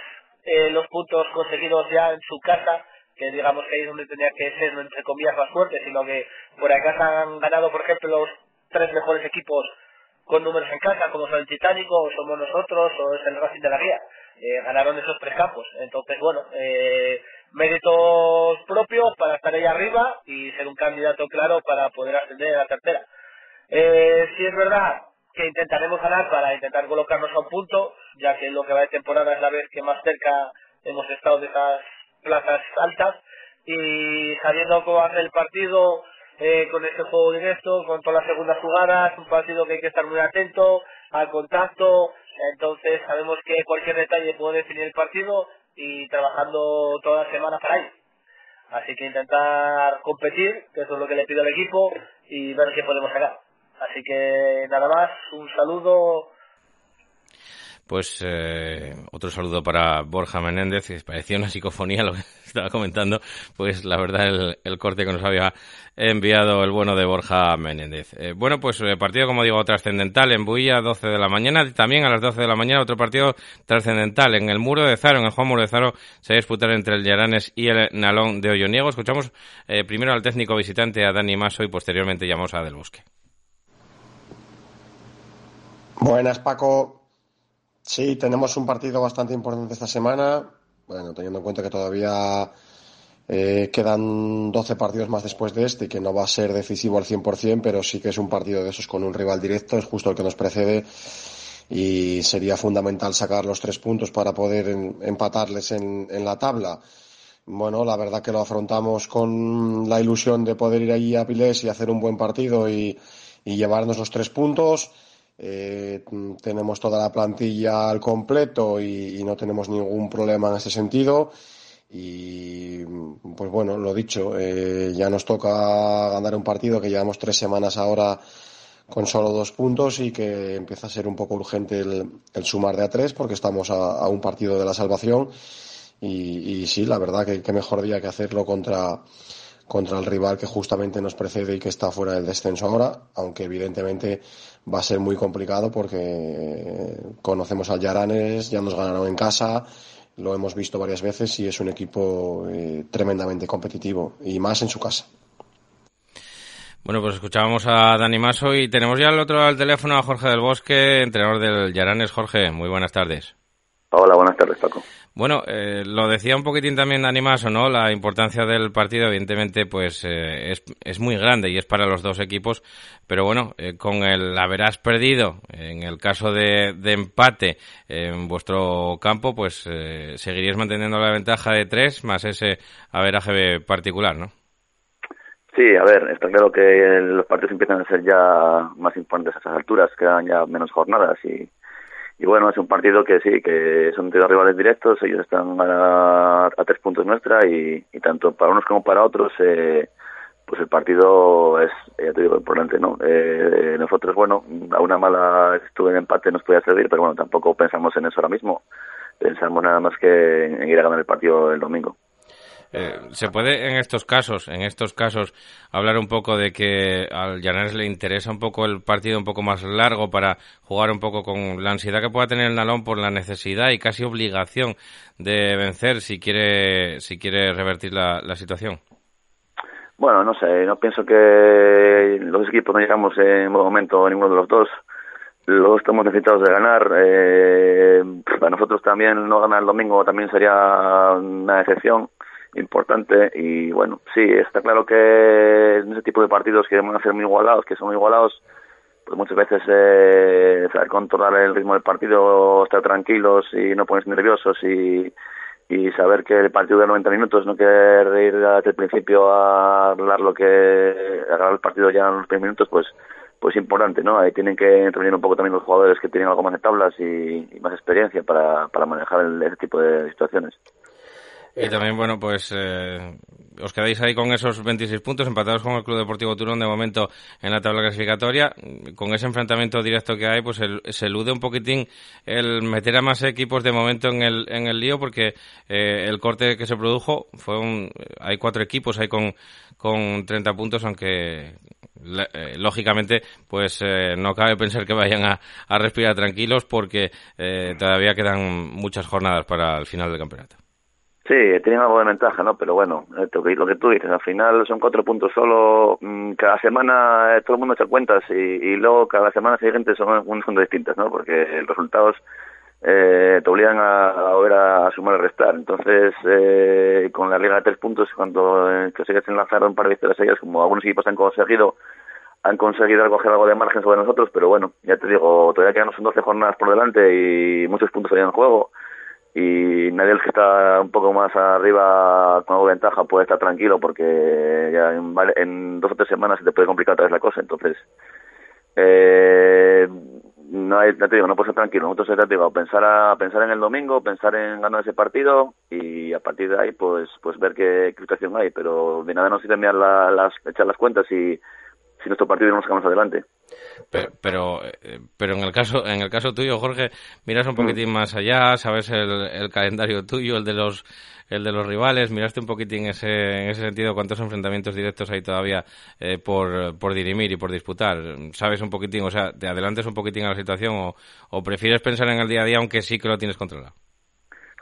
eh, los puntos conseguidos ya en su casa, que digamos que ahí es donde tenía que ser, entre comillas, más fuerte, sino que por acá han ganado, por ejemplo, los tres mejores equipos con números en casa, como son el Titánico, o somos nosotros, o es el Racing de la Guía. Eh, ganaron esos tres campos. Entonces, bueno, eh, méritos propios para estar ahí arriba y ser un candidato claro para poder ascender a la tercera. Eh, si es verdad que intentaremos ganar para intentar colocarnos a un punto, ya que lo que va de temporada es la vez que más cerca hemos estado de esas plazas altas y sabiendo cómo hace el partido eh, con este juego directo, con todas las segundas jugadas, un partido que hay que estar muy atento al contacto, entonces sabemos que cualquier detalle puede definir el partido y trabajando toda la semana para ahí. Así que intentar competir, que eso es lo que le pido al equipo, y ver qué podemos sacar. Así que nada más, un saludo pues eh, otro saludo para Borja Menéndez, que parecía una psicofonía lo que estaba comentando, pues la verdad el, corte que nos había enviado el bueno de Borja Menéndez. Eh, bueno, pues eh, partido, como digo, trascendental en Builla, 12 de la mañana, también a las 12 de la mañana otro partido trascendental en el Muro de Zaro, en el Juan Muro de Zaro, se va a disputar entre el Llaranes y el Nalón de Olloniego. Escuchamos primero al técnico visitante, a Dani Maso, y posteriormente llamamos a Del Bosque. Buenas, Paco. Sí, tenemos un partido bastante importante esta semana. Bueno, teniendo en cuenta que todavía eh, quedan 12 partidos más después de este y que no va a ser decisivo al 100%, pero sí que es un partido de esos con un rival directo, es justo el que nos precede y sería fundamental sacar los tres puntos para poder empatarles en, la tabla. Bueno, la verdad que lo afrontamos con la ilusión de poder ir allí a Piles y hacer un buen partido y llevarnos los tres puntos. Eh, tenemos toda la plantilla al completo y, no tenemos ningún problema en ese sentido. Y pues bueno, lo dicho, eh, ya nos toca ganar un partido que llevamos tres semanas ahora con solo dos puntos y que empieza a ser un poco urgente el, sumar de a tres porque estamos a, un partido de la salvación. Y, sí, la verdad que, que mejor día que hacerlo contra, contra el rival que justamente nos precede y que está fuera del descenso ahora, aunque evidentemente va a ser muy complicado porque conocemos al Yaranes, ya nos ganaron en casa, lo hemos visto varias veces y es un equipo eh, tremendamente competitivo y más en su casa. Bueno, pues escuchábamos a Dani Maso y tenemos ya al otro al teléfono a Jorge del Bosque, entrenador del Yaranes. Jorge, muy buenas tardes. Hola, buenas tardes, Paco. Bueno, eh, lo decía un poquitín también Dani Maso, ¿no? La importancia del partido, evidentemente, pues eh, es, es, muy grande y es para los dos equipos, pero bueno, eh, con el haberás perdido, en el caso de, de empate en vuestro campo, pues seguiríais manteniendo la ventaja de tres más ese averaje particular, ¿no? Sí, a ver, está claro que los partidos empiezan a ser ya más importantes a esas alturas, quedan ya menos jornadas y y bueno, es un partido que sí, que son dos rivales directos, ellos están a, tres puntos nuestra y, tanto para unos como para otros, eh, pues el partido es, ya te digo, importante, ¿no? Eh, nosotros, bueno, a una mala estuve en empate nos podía servir, pero bueno, tampoco pensamos en eso ahora mismo, pensamos nada más que en ir a ganar el partido el domingo. Eh, ¿Se puede en estos casos, en estos casos, hablar un poco de que al Llanares le interesa un poco el partido un poco más largo para jugar un poco con la ansiedad que pueda tener el Nalón por la necesidad y casi obligación de vencer si quiere, si quiere revertir la, situación? Bueno, no sé, no pienso que los equipos no llegamos en buen momento ninguno de los dos. Los estamos necesitados de ganar. Eh, para nosotros también no ganar el domingo también sería una excepción importante y bueno, sí, está claro que en ese tipo de partidos que van a ser muy igualados, que son muy igualados, pues muchas veces eh, saber controlar el ritmo del partido, estar tranquilos y no ponerse nerviosos y, y saber que el partido de 90 minutos no querer ir desde el principio a hablar lo que agarrar el partido ya en los primeros minutos, pues pues importante, ¿no? Ahí tienen que intervenir un poco también los jugadores que tienen algo más de tablas y, más experiencia para, para manejar ese tipo de situaciones. Y también, bueno, pues eh, os quedáis ahí con esos 26 puntos empatados con el Club Deportivo Turón de momento en la tabla clasificatoria. Con ese enfrentamiento directo que hay, pues se elude un poquitín el meter a más equipos de momento en el, en el lío porque eh, el corte que se produjo fue un... Hay cuatro equipos ahí con, con 30 puntos, aunque eh, lógicamente, pues eh, no cabe pensar que vayan a, a respirar tranquilos porque todavía quedan muchas jornadas para el final del campeonato. Sí, tienen algo de ventaja, ¿no? Pero bueno, lo que tú dices, al final son cuatro puntos solo. Mm, cada semana eh, todo el mundo echa cuentas y, y luego cada semana siguiente son unas son distintas, ¿no? Porque los resultados eh, te obligan a, a a, sumar y restar. Entonces, eh, con la liga de tres puntos, cuando eh, consigues enlazar un par de victorias ellas, como algunos equipos han conseguido, han conseguido coger algo de margen sobre nosotros, pero bueno, ya te digo, todavía quedan son 12 jornadas por delante y muchos puntos todavía en juego y nadie el que está un poco más arriba con algo de ventaja puede estar tranquilo porque ya en, en, dos o tres semanas se te puede complicar otra vez la cosa. Entonces eh, no hay, te digo, no puedes estar tranquilo. Nosotros te digo, pensar a, pensar en el domingo pensar en ganar ese partido y a partir de ahí pues pues ver qué, situación hay. Pero de nada nos sirve mirar las echar las cuentas y si nuestro partido no nos adelante pero, pero, eh, pero, en el caso en el caso tuyo, Jorge, miras un poquitín más allá, sabes el, el, calendario tuyo, el de los el de los rivales, miraste un poquitín ese, en ese sentido cuántos enfrentamientos directos hay todavía eh, por, por dirimir y por disputar. ¿Sabes un poquitín, o sea, te adelantes un poquitín a la situación o, o prefieres pensar en el día a día aunque sí que lo tienes controlado?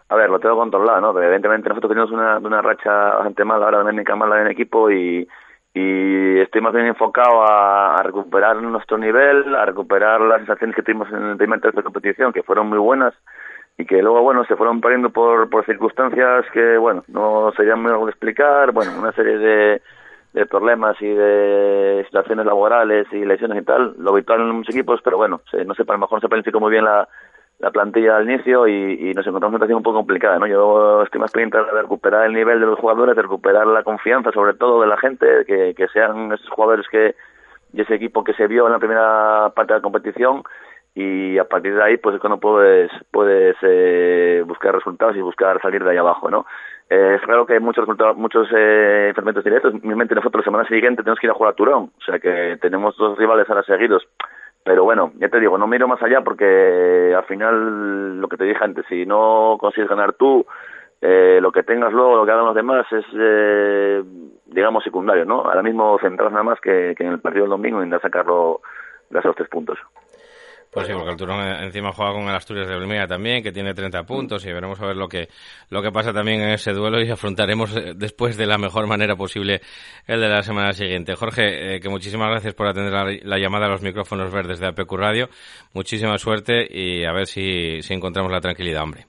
A ver, lo tengo controlado, ¿no? Pero evidentemente nosotros tenemos una, una racha bastante mala ahora, una mala en equipo y y estoy más bien enfocado a, recuperar nuestro nivel, a recuperar las sensaciones que tuvimos en el primer de competición, que fueron muy buenas y que luego, bueno, se fueron perdiendo por, por circunstancias que, bueno, no serían muy de explicar, bueno, una serie de, de problemas y de situaciones laborales y lesiones y tal, lo habitual en muchos equipos, pero bueno, no sé, a lo mejor no se planificó muy bien la, la plantilla al inicio y, nos encontramos en una situación un poco complicada, ¿no? Yo estoy más pendiente de recuperar el nivel de los jugadores, de recuperar la confianza, sobre todo de la gente, que, que sean esos jugadores que y ese equipo que se vio en la primera parte de la competición y a partir de ahí pues es cuando puedes puedes eh, buscar resultados y buscar salir de ahí abajo, ¿no? Eh, es claro que hay muchos resultados, muchos eh, enfrentamientos directos. Mismamente nosotros la semana siguiente tenemos que ir a jugar a Turón, o sea que tenemos dos rivales ahora seguidos pero bueno, ya te digo, no miro más allá porque al final, lo que te dije antes, si no consigues ganar tú, eh, lo que tengas luego, lo que hagan los demás es, eh, digamos, secundario, ¿no? Ahora mismo centrar nada más que, en el partido del domingo y intentar sacarlo de esos tres puntos. Pues sí, porque el Turón encima juega con el Asturias de Olmea también, que tiene 30 puntos, y veremos a ver lo que, lo que pasa también en ese duelo y afrontaremos eh, después de la mejor manera posible el de la semana siguiente. Jorge, eh, que muchísimas gracias por atender la, llamada a los micrófonos verdes de APQ Radio. Muchísima suerte y a ver si, si encontramos la tranquilidad, hombre.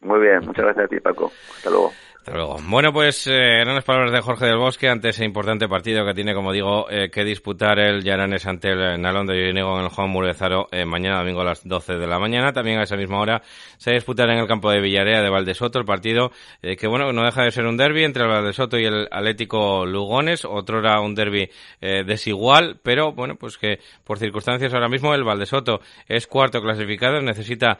Muy bien, muchas gracias a ti, Paco. Hasta luego. Bueno, pues eh, eran las palabras de Jorge del Bosque ante ese importante partido que tiene, como digo, eh, que disputar el Yaranes ante el Nalondo y Inigo en el Juan Murezaro eh, mañana domingo a las 12 de la mañana. También a esa misma hora se disputará en el campo de Villarea de Valdesoto el partido eh, que, bueno, no deja de ser un derby entre el Valdesoto y el Atlético Lugones. Otro era un derby desigual, pero, bueno, pues que por circunstancias ahora mismo el Valdesoto es cuarto clasificado, necesita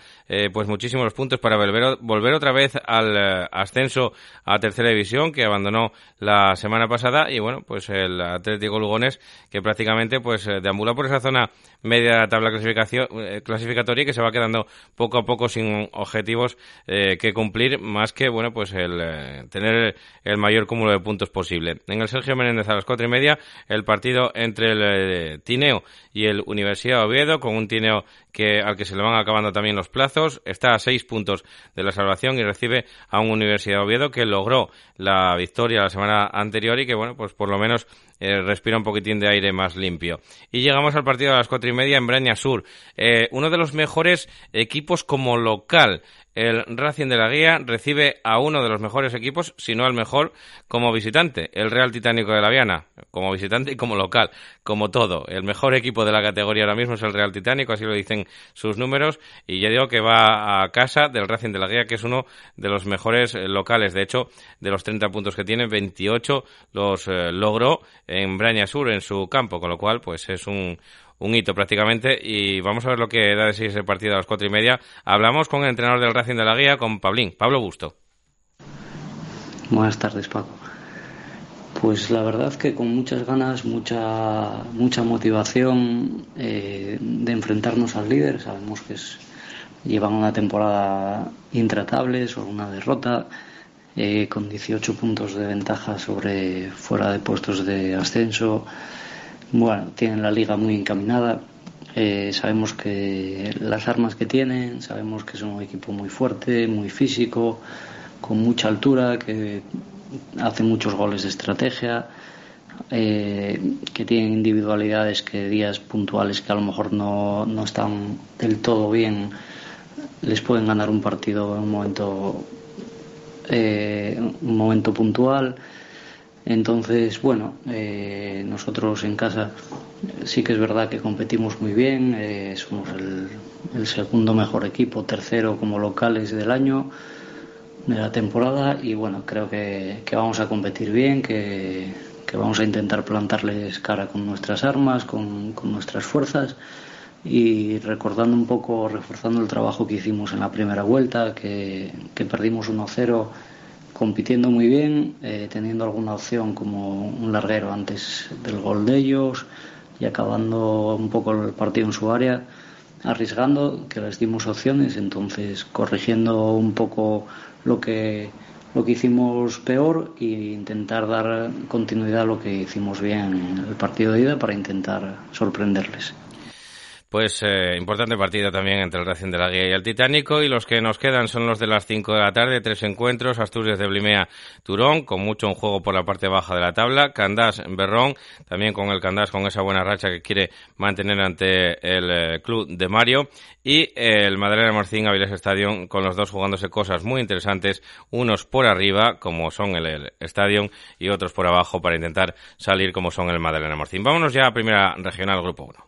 pues muchísimos puntos para volver, volver otra vez al ascenso a tercera división que abandonó la semana pasada y bueno, pues el Atlético Lugones que prácticamente pues eh, deambula por esa zona media de la tabla clasificación, eh, clasificatoria y que se va quedando poco a poco sin objetivos eh, que cumplir más que bueno pues el tener el mayor cúmulo de puntos posible. En el Sergio Menéndez a las cuatro y media el partido entre el Tineo y el Universidad Oviedo con un Tineo que al que se le van acabando también los plazos está a seis puntos de la salvación y recibe a un Universidad Oviedo logró la victoria la semana anterior y que, bueno, pues por lo menos eh, respira un poquitín de aire más limpio. Y llegamos al partido a las cuatro y media en Braña Sur. Eh, uno de los mejores equipos como local el Racing de la Guía recibe a uno de los mejores equipos, si no al mejor, como visitante, el Real Titánico de la Viana, como visitante y como local, como todo. El mejor equipo de la categoría ahora mismo es el Real Titánico, así lo dicen sus números, y ya digo que va a casa del Racing de la Guía, que es uno de los mejores eh, locales. De hecho, de los 30 puntos que tiene, 28 los logró en Braña Sur, en su campo, con lo cual, pues es un un hito prácticamente. Y vamos a ver lo que da de sí ese partido a las cuatro y media. Hablamos con el entrenador del Racing de la Guía, con Pablín, Pablo Busto. Buenas tardes, Paco. Pues la verdad que con muchas ganas, mucha, mucha motivación eh, de enfrentarnos al líder. Sabemos que es, llevan una temporada intratable, solo una derrota, eh, con 18 puntos de ventaja sobre fuera de puestos de ascenso. Bueno, tienen la liga muy encaminada. Eh, sabemos que las armas que tienen, sabemos que son un equipo muy fuerte, muy físico, con mucha altura, que hace muchos goles de estrategia, eh, que tienen individualidades que días puntuales que a lo mejor no, no están del todo bien les pueden ganar un partido en un momento eh, un momento puntual. Entonces bueno eh, nosotros en casa sí que es verdad que competimos muy bien somos el, el segundo mejor equipo tercero como locales del año de la temporada y bueno, creo que, vamos a competir bien, que, vamos a intentar plantarles cara con nuestras armas, con, nuestras fuerzas y recordando un poco, reforzando el trabajo que hicimos en la primera vuelta, que, perdimos 1-0 compitiendo muy bien, eh, teniendo alguna opción como un larguero antes del gol de ellos y acabando un poco el partido en su área, arriesgando que les dimos opciones, entonces corrigiendo un poco lo que lo que hicimos peor e intentar dar continuidad a lo que hicimos bien en el partido de ida para intentar sorprenderles. Pues eh, importante partido también entre el Racing de la Guía y el Titánico y los que nos quedan son los de las 5 de la tarde, tres encuentros, Asturias de Blimea, Turón, con mucho un juego por la parte baja de la tabla, Candás, Berrón, también con el Candás con esa buena racha que quiere mantener ante el eh, club de Mario y el Madalena Morcín Avilés Stadium con los dos jugándose cosas muy interesantes, unos por arriba como son el, el Stadium y otros por abajo para intentar salir como son el Madalena Morcín. Vámonos ya a primera regional grupo 1.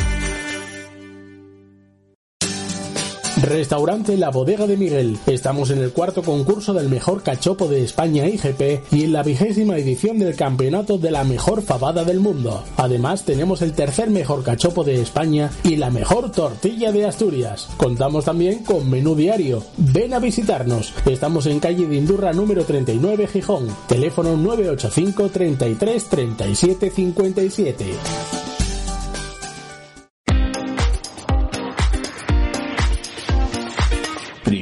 Restaurante La Bodega de Miguel. Estamos en el cuarto concurso del mejor cachopo de España IGP y en la vigésima edición del campeonato de la mejor fabada del mundo. Además, tenemos el tercer mejor cachopo de España y la mejor tortilla de Asturias. Contamos también con menú diario. Ven a visitarnos. Estamos en calle de Indurra número 39 Gijón. Teléfono 985 33 37 57.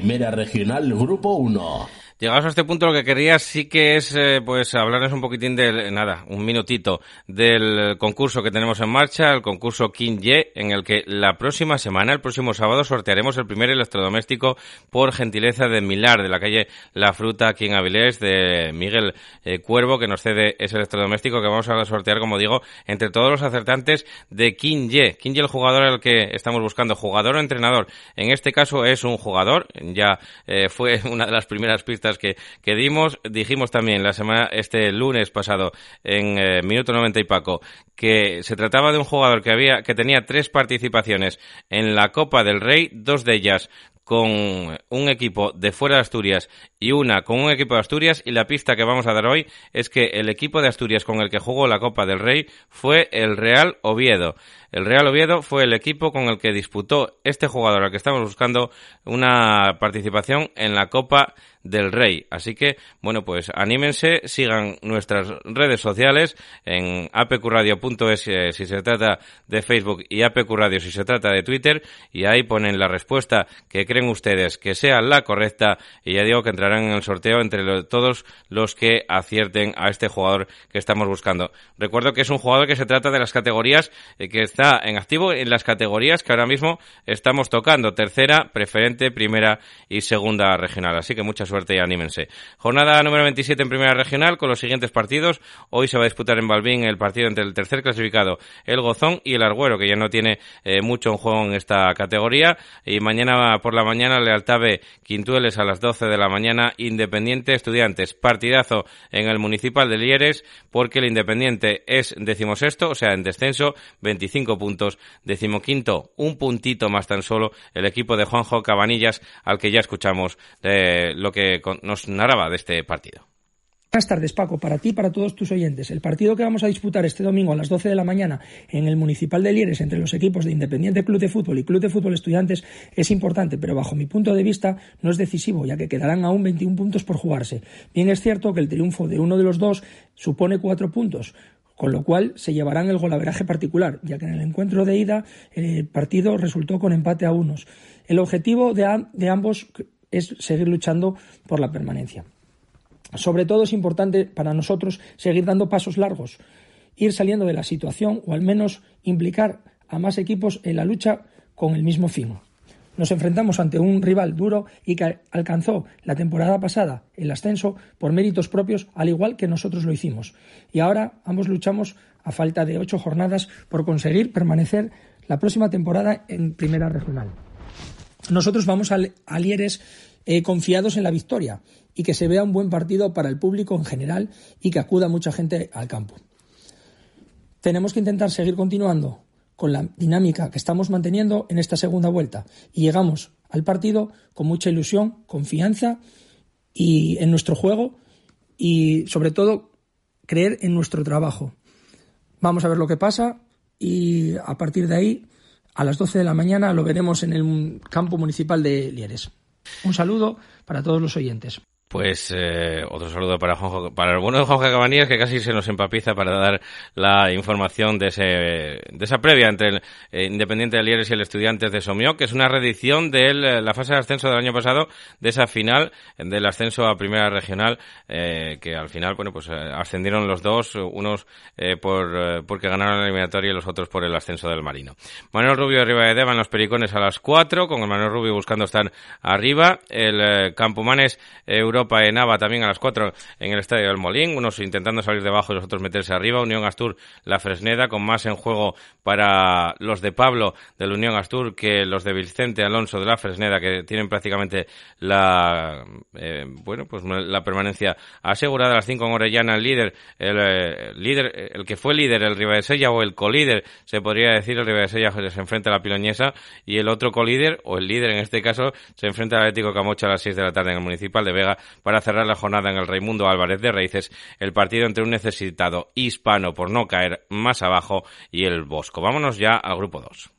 Primera Regional Grupo 1. Llegados a este punto, lo que quería sí que es, eh, pues, hablarles un poquitín de, nada, un minutito, del concurso que tenemos en marcha, el concurso King Ye, en el que la próxima semana, el próximo sábado, sortearemos el primer electrodoméstico por gentileza de Milar, de la calle La Fruta, aquí en Avilés, de Miguel eh, Cuervo, que nos cede ese electrodoméstico que vamos a sortear, como digo, entre todos los acertantes de King Ye. King Ye, el jugador al que estamos buscando, jugador o entrenador. En este caso es un jugador, ya eh, fue una de las primeras pistas que, dimos. Dijimos también la semana, este lunes pasado, en eh, Minuto 90 y Paco, que se trataba de un jugador que había, que tenía tres participaciones en la Copa del Rey, dos de ellas con un equipo de fuera de Asturias y una con un equipo de Asturias y la pista que vamos a dar hoy es que el equipo de Asturias con el que jugó la Copa del Rey fue el Real Oviedo. El Real Oviedo fue el equipo con el que disputó este jugador al que estamos buscando una participación en la Copa del Rey. Así que, bueno, pues anímense, sigan nuestras redes sociales en apqradio.es eh, si se trata de Facebook y apqradio si se trata de Twitter y ahí ponen la respuesta que creen ustedes que sea la correcta y ya digo que entrarán en el sorteo entre todos los que acierten a este jugador que estamos buscando. Recuerdo que es un jugador que se trata de las categorías eh, que está en activo en las categorías que ahora mismo estamos tocando, tercera, preferente, primera y segunda regional. Así que mucha suerte y anímense. Jornada número 27 en primera regional con los siguientes partidos. Hoy se va a disputar en Balbín el partido entre el tercer clasificado, el Gozón y el Argüero, que ya no tiene eh, mucho en juego en esta categoría. Y mañana por la mañana, Lealtave Quintueles a las 12 de la mañana, Independiente Estudiantes. Partidazo en el Municipal de Lieres, porque el Independiente es decimosexto, o sea, en descenso, 25 puntos. Decimoquinto, un puntito más tan solo, el equipo de Juanjo Cabanillas, al que ya escuchamos eh, lo que nos narraba de este partido. Buenas tardes, Paco, para ti y para todos tus oyentes. El partido que vamos a disputar este domingo a las 12 de la mañana en el Municipal de Lieres entre los equipos de Independiente Club de Fútbol y Club de Fútbol Estudiantes es importante, pero bajo mi punto de vista no es decisivo, ya que quedarán aún 21 puntos por jugarse. Bien es cierto que el triunfo de uno de los dos supone cuatro puntos, con lo cual se llevarán el golaveraje particular, ya que en el encuentro de ida el partido resultó con empate a unos. El objetivo de, de ambos es seguir luchando por la permanencia. Sobre todo es importante para nosotros seguir dando pasos largos, ir saliendo de la situación o al menos implicar a más equipos en la lucha con el mismo fin. Nos enfrentamos ante un rival duro y que alcanzó la temporada pasada el ascenso por méritos propios, al igual que nosotros lo hicimos. Y ahora ambos luchamos a falta de ocho jornadas por conseguir permanecer la próxima temporada en Primera Regional. Nosotros vamos a Lieres eh, confiados en la victoria y que se vea un buen partido para el público en general y que acuda mucha gente al campo. Tenemos que intentar seguir continuando con la dinámica que estamos manteniendo en esta segunda vuelta y llegamos al partido con mucha ilusión, confianza y en nuestro juego y sobre todo creer en nuestro trabajo. Vamos a ver lo que pasa y a partir de ahí a las 12 de la mañana lo veremos en el campo municipal de Lieres. Un saludo para todos los oyentes. Pues eh, otro saludo para para el bueno de Juanjo Cabanillas que casi se nos empapiza para dar la información de ese de esa previa entre el eh, Independiente de Lieres y el Estudiantes de Somio, que es una reedición de eh, la fase de ascenso del año pasado, de esa final del ascenso a Primera Regional, que al final, bueno, pues ascendieron los dos, unos por porque ganaron la eliminatoria y los otros por el ascenso del Marino. Manuel Rubio arriba de Deva en los Pericones a las 4, con el Manuel Rubio buscando estar arriba, el Campomanes Euro Europa en Ava también a las 4 en el Estadio del Molín, unos intentando salir debajo y los otros meterse arriba. Unión Astur, la Fresneda, con más en juego para los de Pablo de la Unión Astur que los de Vicente Alonso de la Fresneda, que tienen prácticamente la, eh, bueno, pues la permanencia asegurada. A las 5 en Orellana, el líder, el, eh, líder, el que fue líder, el Ribadesella o el colíder, se podría decir, el Ribadesella se enfrenta a la Piloñesa y el otro colíder, o el líder en este caso, se enfrenta al Atlético Camocha a las 6 de la tarde en el Municipal de Vega para cerrar la jornada en el Raimundo Álvarez de Raíces, el partido entre un necesitado hispano por no caer más abajo y el Bosco. Vámonos ya al grupo 2.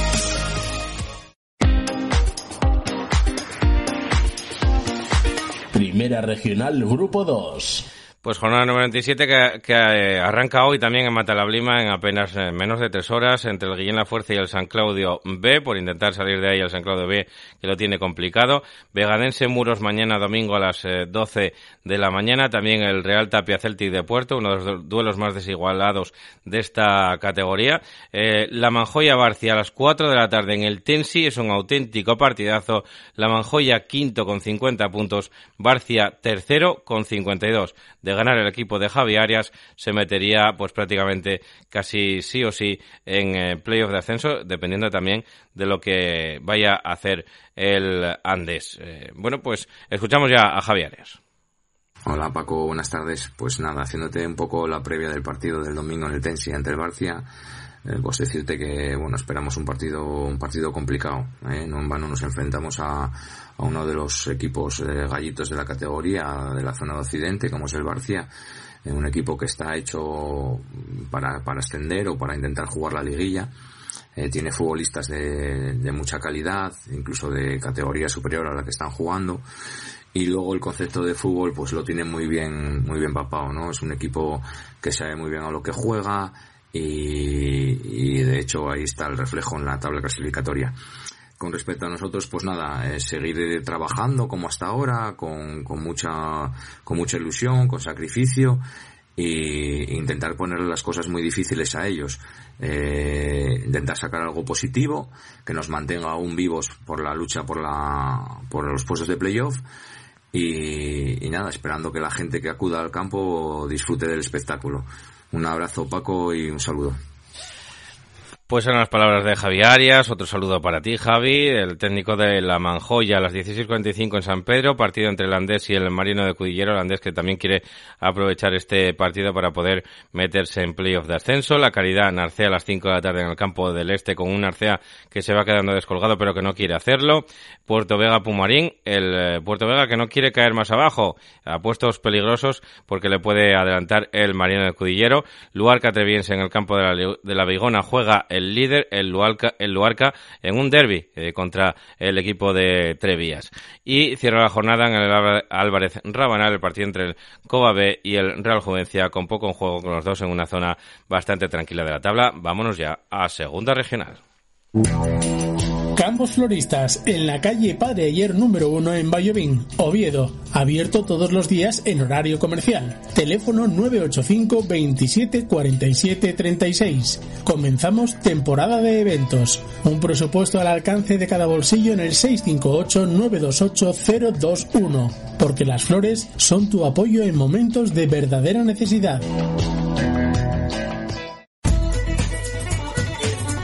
Primera Regional Grupo 2. Pues jornada 97 que, que eh, arranca hoy también en Matalablima en apenas eh, menos de tres horas entre el Guillén La Fuerza y el San Claudio B por intentar salir de ahí el San Claudio B que lo tiene complicado. Vegadense Muros mañana domingo a las 12 eh, de la mañana. También el Real Tapia Celtic de Puerto, uno de los duelos más desigualados de esta categoría. la Manjoya Barcia a las 4 de la tarde en el Tensi es un auténtico partidazo. La Manjoya quinto con 50 puntos, Barcia tercero con 52 de ganar el equipo de Javi Arias, se metería pues prácticamente casi sí o sí en eh, playoff de ascenso, dependiendo también de lo que vaya a hacer el Andes. Eh, bueno, pues escuchamos ya a Javi Arias. Hola Paco, buenas tardes. Pues nada, haciéndote un poco la previa del partido del domingo en el Tensi ante el Barcia, eh, pues decirte que bueno esperamos un partido un partido complicado ¿eh? no en vano nos enfrentamos a, a uno de los equipos eh, gallitos de la categoría de la zona de occidente como es el Barcia. Eh, un equipo que está hecho para, para ascender o para intentar jugar la liguilla. Tiene futbolistas de, de mucha calidad incluso de categoría superior a la que están jugando. Y luego el concepto de fútbol pues lo tiene muy bien muy bien papado no es un equipo que sabe muy bien a lo que juega y, de hecho ahí está el reflejo en la tabla clasificatoria. Con respecto a nosotros, pues nada, seguir trabajando como hasta ahora, con, con, mucha, con mucha ilusión, con sacrificio e intentar ponerle las cosas muy difíciles a ellos. Eh, intentar sacar algo positivo que nos mantenga aún vivos por la lucha por, la, por los puestos de playoff y nada, esperando que la gente que acuda al campo disfrute del espectáculo. Un abrazo Paco y un saludo. Pues eran las palabras de Javi Arias. Otro saludo para ti, Javi, el técnico de la Manjoya a las 16.45 en San Pedro. Partido entre el Andés y el Marino de Cudillero. El Andés que también quiere aprovechar este partido para poder meterse en playoff de ascenso. La Caridad Narcea a las 5 de la tarde en el campo del Este con un Narcea que se va quedando descolgado pero que no quiere hacerlo. Puerto Vega Pumarín. El eh, Puerto Vega que no quiere caer más abajo. A puestos peligrosos porque le puede adelantar el Marino de Cudillero. Luarca Treviense en el campo de la, de la Vigona juega el el líder, el Luarca, el Luarca en un derby eh, contra el equipo de Trevías. Y cierra la jornada en el Álvarez Rabanal, el partido entre el Coba B y el Real Juvencia, con poco en juego con los dos en una zona bastante tranquila de la tabla. Vámonos ya a segunda regional. Campos Floristas, en la calle Padre Ayer número 1 en Bayovín, Oviedo. Abierto todos los días en horario comercial. Teléfono 985 27 47 36. Comenzamos temporada de eventos. Un presupuesto al alcance de cada bolsillo en el 658 928 021. Porque las flores son tu apoyo en momentos de verdadera necesidad.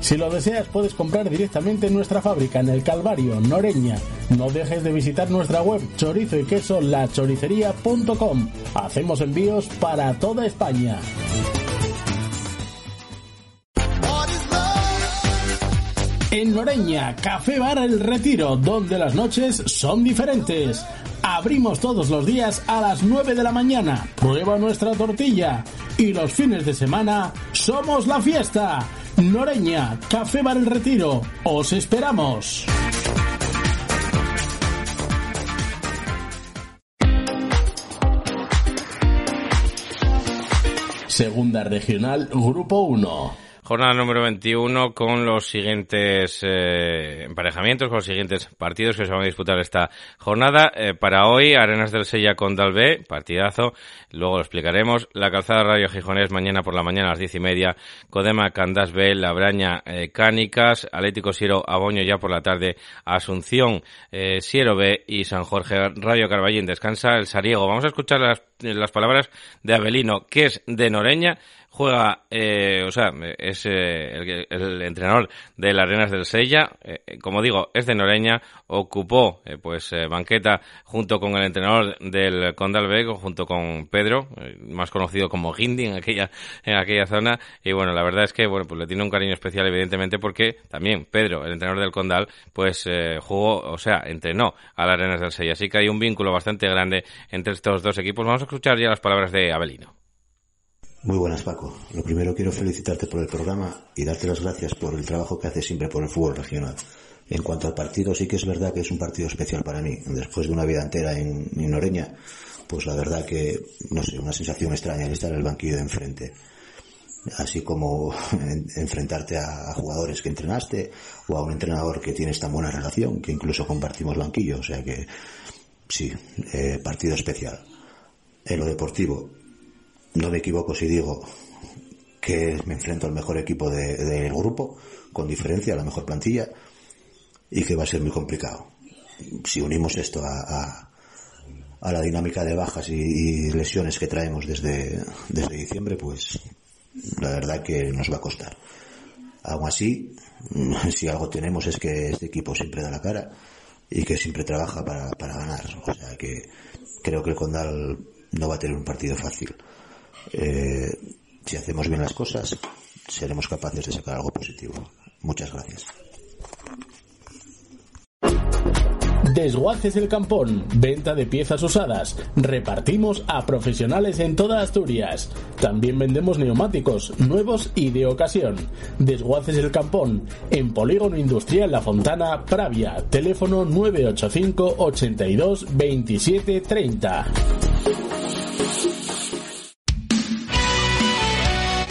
Si lo deseas puedes comprar directamente en nuestra fábrica en el Calvario, Noreña. No dejes de visitar nuestra web chorizo y queso lachoricería.com. Hacemos envíos para toda España. En Noreña, Café Bar El Retiro, donde las noches son diferentes. Abrimos todos los días a las 9 de la mañana. Prueba nuestra tortilla. Y los fines de semana somos la fiesta. Noreña, Café Bar El Retiro. Os esperamos. Segunda Regional, Grupo 1. Jornada número 21 con los siguientes eh, emparejamientos, con los siguientes partidos que se van a disputar esta jornada. Eh, para hoy, Arenas del Sella con Dalbe, partidazo, luego lo explicaremos. La Calzada Radio Gijonés mañana por la mañana a las diez y media. Codema Candás B, Labraña eh, Cánicas, Atlético Siero Aboño ya por la tarde, Asunción eh, Siero B y San Jorge Radio Carballín. Descansa el Sariego. Vamos a escuchar las, las palabras de Abelino, que es de Noreña juega, eh, o sea, es eh, el, entrenador de las Arenas del Sella, eh, como digo, es de Noreña, ocupó pues banqueta junto con el entrenador del Condal junto con Pedro, más conocido como Gindi en aquella, en aquella zona, y bueno, la verdad es que bueno, pues le tiene un cariño especial evidentemente porque también Pedro, el entrenador del Condal, pues jugó, o sea, entrenó a las Arenas del Sella, así que hay un vínculo bastante grande entre estos dos equipos. Vamos a escuchar ya las palabras de Abelino. Muy buenas, Paco. Lo primero quiero felicitarte por el programa y darte las gracias por el trabajo que haces siempre por el fútbol regional. En cuanto al partido, sí que es verdad que es un partido especial para mí. Después de una vida entera en, en Oreña, pues la verdad que, no sé, una sensación extraña el estar en el banquillo de enfrente. Así como enfrentarte a, jugadores que entrenaste o a un entrenador que tienes tan buena relación que incluso compartimos banquillo. O sea que, sí, eh, partido especial. En lo deportivo, no me equivoco si digo que me enfrento al mejor equipo del grupo, con diferencia, a la mejor plantilla, y que va a ser muy complicado. Si unimos esto a, a, la dinámica de bajas y, lesiones que traemos desde, desde diciembre, pues la verdad que nos va a costar. Aún así, si algo tenemos es que este equipo siempre da la cara y que siempre trabaja para, para ganar. O sea que creo que el Condal no va a tener un partido fácil. Eh, si hacemos bien las cosas, seremos capaces de sacar algo positivo. Muchas gracias. Desguaces el Campón, venta de piezas usadas. Repartimos a profesionales en toda Asturias. También vendemos neumáticos, nuevos y de ocasión. Desguaces el Campón, en Polígono Industrial La Fontana, Pravia. Teléfono 985 82 27 30.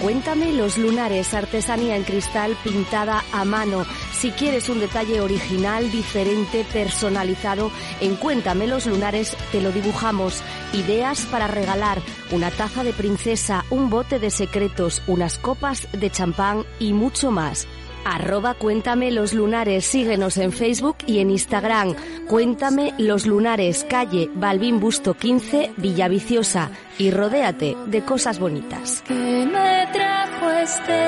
Cuéntame los lunares, artesanía en cristal pintada a mano. Si quieres un detalle original, diferente, personalizado, en Cuéntame los lunares te lo dibujamos. Ideas para regalar, una taza de princesa, un bote de secretos, unas copas de champán y mucho más. Arroba Cuéntame los lunares. Síguenos en Facebook y en Instagram. Cuéntame los lunares, calle Balbín Busto 15, Villaviciosa. Y rodéate de cosas bonitas. Este.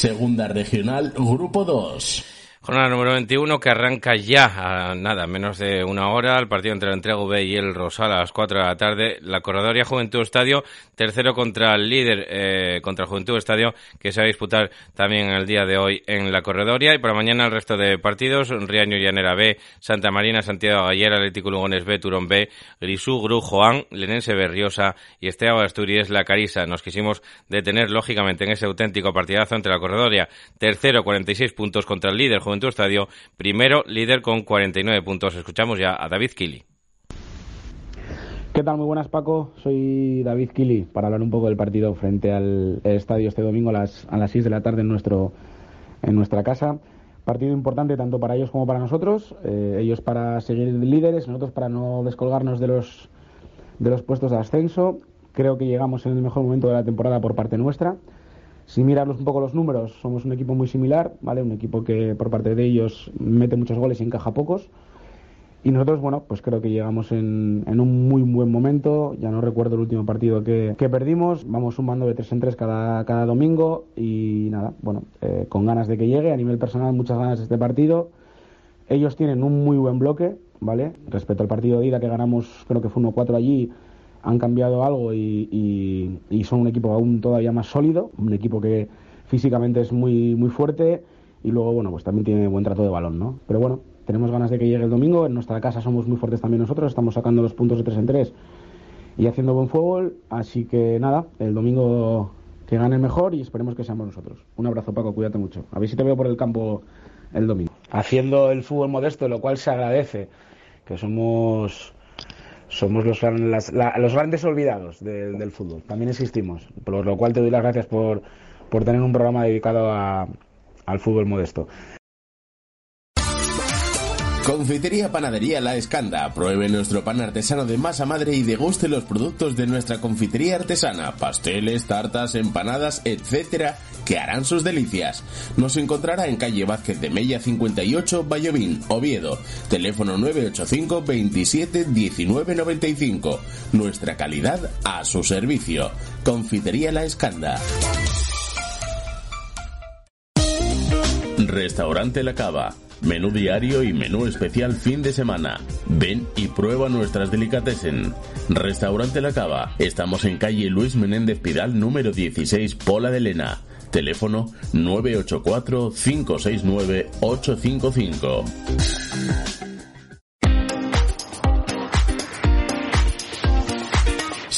Segunda Regional, Grupo 2. Jornada número 21 que arranca ya a nada, menos de una hora, el partido entre el Entrego B y el Rosal a las 4 de la tarde. La Corredoria Juventud Estadio, tercero contra el líder, eh, contra Juventud Estadio, que se va a disputar también el día de hoy en la Corredoria. Y para mañana el resto de partidos, Riaño Llanera B, Santa Marina, Santiago Gallera, Atlético Lugones B, Turón B, Grisú, Gru, Joan, Lenense Berriosa y Esteaba Asturias, La Carisa. Nos quisimos detener, lógicamente, en ese auténtico partidazo entre la Corredoria, tercero, 46 puntos contra el líder, Juventud Estadio, primero líder con 49 puntos. Escuchamos ya a David Kili. ¿Qué tal? Muy buenas, Paco. Soy David Kili para hablar un poco del partido frente al estadio este domingo a las, a las 6 de la tarde en, nuestro, en nuestra casa. Partido importante tanto para ellos como para nosotros. Eh, ellos para seguir líderes, nosotros para no descolgarnos de los, de los puestos de ascenso. Creo que llegamos en el mejor momento de la temporada por parte nuestra. Si miras un poco los números, somos un equipo muy similar, ¿vale? Un equipo que por parte de ellos mete muchos goles y encaja pocos. Y nosotros, bueno, pues creo que llegamos en, un muy buen momento. Ya no recuerdo el último partido que, perdimos. Vamos sumando de tres en tres cada, cada domingo. Y nada, bueno, eh, con ganas de que llegue. A nivel personal, muchas ganas de este partido. Ellos tienen un muy buen bloque, ¿vale? Respecto al partido de ida que ganamos, creo que fue 1-4 allí han cambiado algo y, son un equipo aún todavía más sólido, un equipo que físicamente es muy, muy fuerte y luego, bueno, pues también tiene buen trato de balón, ¿no? Pero bueno, tenemos ganas de que llegue el domingo, en nuestra casa somos muy fuertes también nosotros, estamos sacando los puntos de 3 en 3 y haciendo buen fútbol, así que nada, el domingo que gane mejor y esperemos que seamos nosotros. Un abrazo Paco, cuídate mucho. A ver si te veo por el campo el domingo. Haciendo el fútbol modesto, lo cual se agradece que somos somos los, los grandes olvidados del fútbol. También existimos. Por lo cual te doy las gracias por, por tener un programa dedicado al fútbol modesto. Confitería Panadería La Escanda. Pruebe nuestro pan artesano de masa madre y deguste los productos de nuestra confitería artesana, pasteles, tartas, empanadas, etcétera, que harán sus delicias. Nos encontrará en calle Vázquez de Mella 58, Vallovín, Oviedo. Teléfono 985 27 19 95. Nuestra calidad a su servicio. Confitería La Escanda. Restaurante La Cava menú diario y menú especial fin de semana. Ven y prueba nuestras delicatessen. Restaurante La Cava. Estamos en calle Luis Menéndez Pidal número 16, Pola de Lena. Teléfono 984 569 855.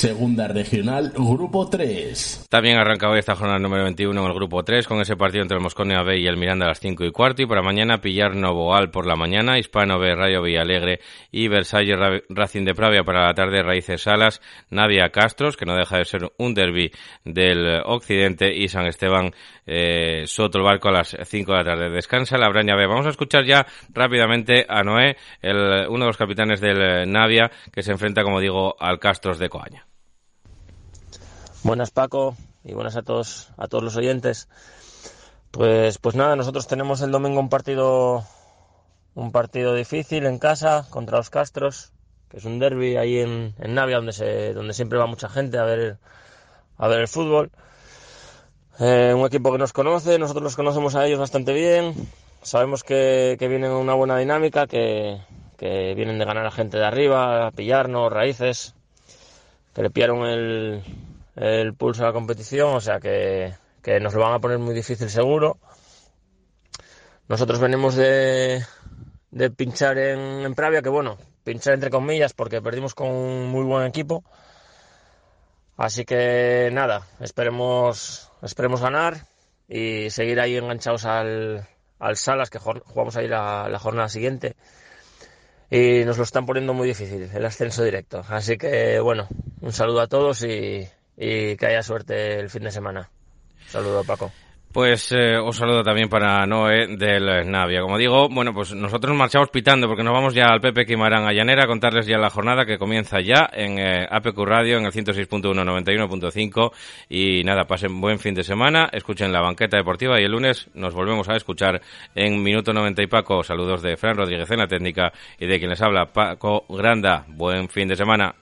Segunda Regional, Grupo 3. También arranca hoy esta jornada número 21 en el Grupo 3 con ese partido entre el Mosconia B y el Miranda a las 5 y cuarto y para mañana pillar Novoal por la mañana, Hispano B, Rayo Villalegre y Versalles Racing de Pravia para la tarde, Raíces Salas, Navia Castros, que no deja de ser un derby del occidente y San Esteban eh, Soto el Barco a las 5 de la tarde. Descansa la Braña B. Vamos a escuchar ya rápidamente a Noé, el, uno de los capitanes del Navia, que se enfrenta, como digo, al Castros de Coaña. Buenas Paco y buenas a todos a todos los oyentes. Pues pues nada, nosotros tenemos el domingo un partido un partido difícil en casa contra los Castros, que es un derby ahí en, Navia donde se donde siempre va mucha gente a ver a ver el fútbol. Eh, un equipo que nos conoce, nosotros los conocemos a ellos bastante bien. Sabemos que, que vienen una buena dinámica, que, que vienen de ganar a gente de arriba, a pillarnos, raíces, que le pillaron el, el pulso de la competición, o sea que, nos lo van a poner muy difícil seguro. Nosotros venimos de, de pinchar en, en, Pravia, que bueno, pinchar entre comillas porque perdimos con un muy buen equipo. Así que nada, esperemos, esperemos ganar y seguir ahí enganchados al, al Salas, que jugamos ahí la, la jornada siguiente y nos lo están poniendo muy difícil el ascenso directo. Así que bueno, un saludo a todos y, y que haya suerte el fin de semana. Saludo, Paco. Pues eh, os saludo también para Noé del Navia. Como digo, bueno, pues nosotros marchamos pitando porque nos vamos ya al Pepe Quimarán a Llanera a contarles ya la jornada que comienza ya en eh, APQ Radio en el 106.1, 91.5 y nada, pasen buen fin de semana, escuchen la banqueta deportiva y el lunes nos volvemos a escuchar en Minuto 90 y Paco. Saludos de Fran Rodríguez en la técnica y de quien les habla, Paco Granda. Buen fin de semana.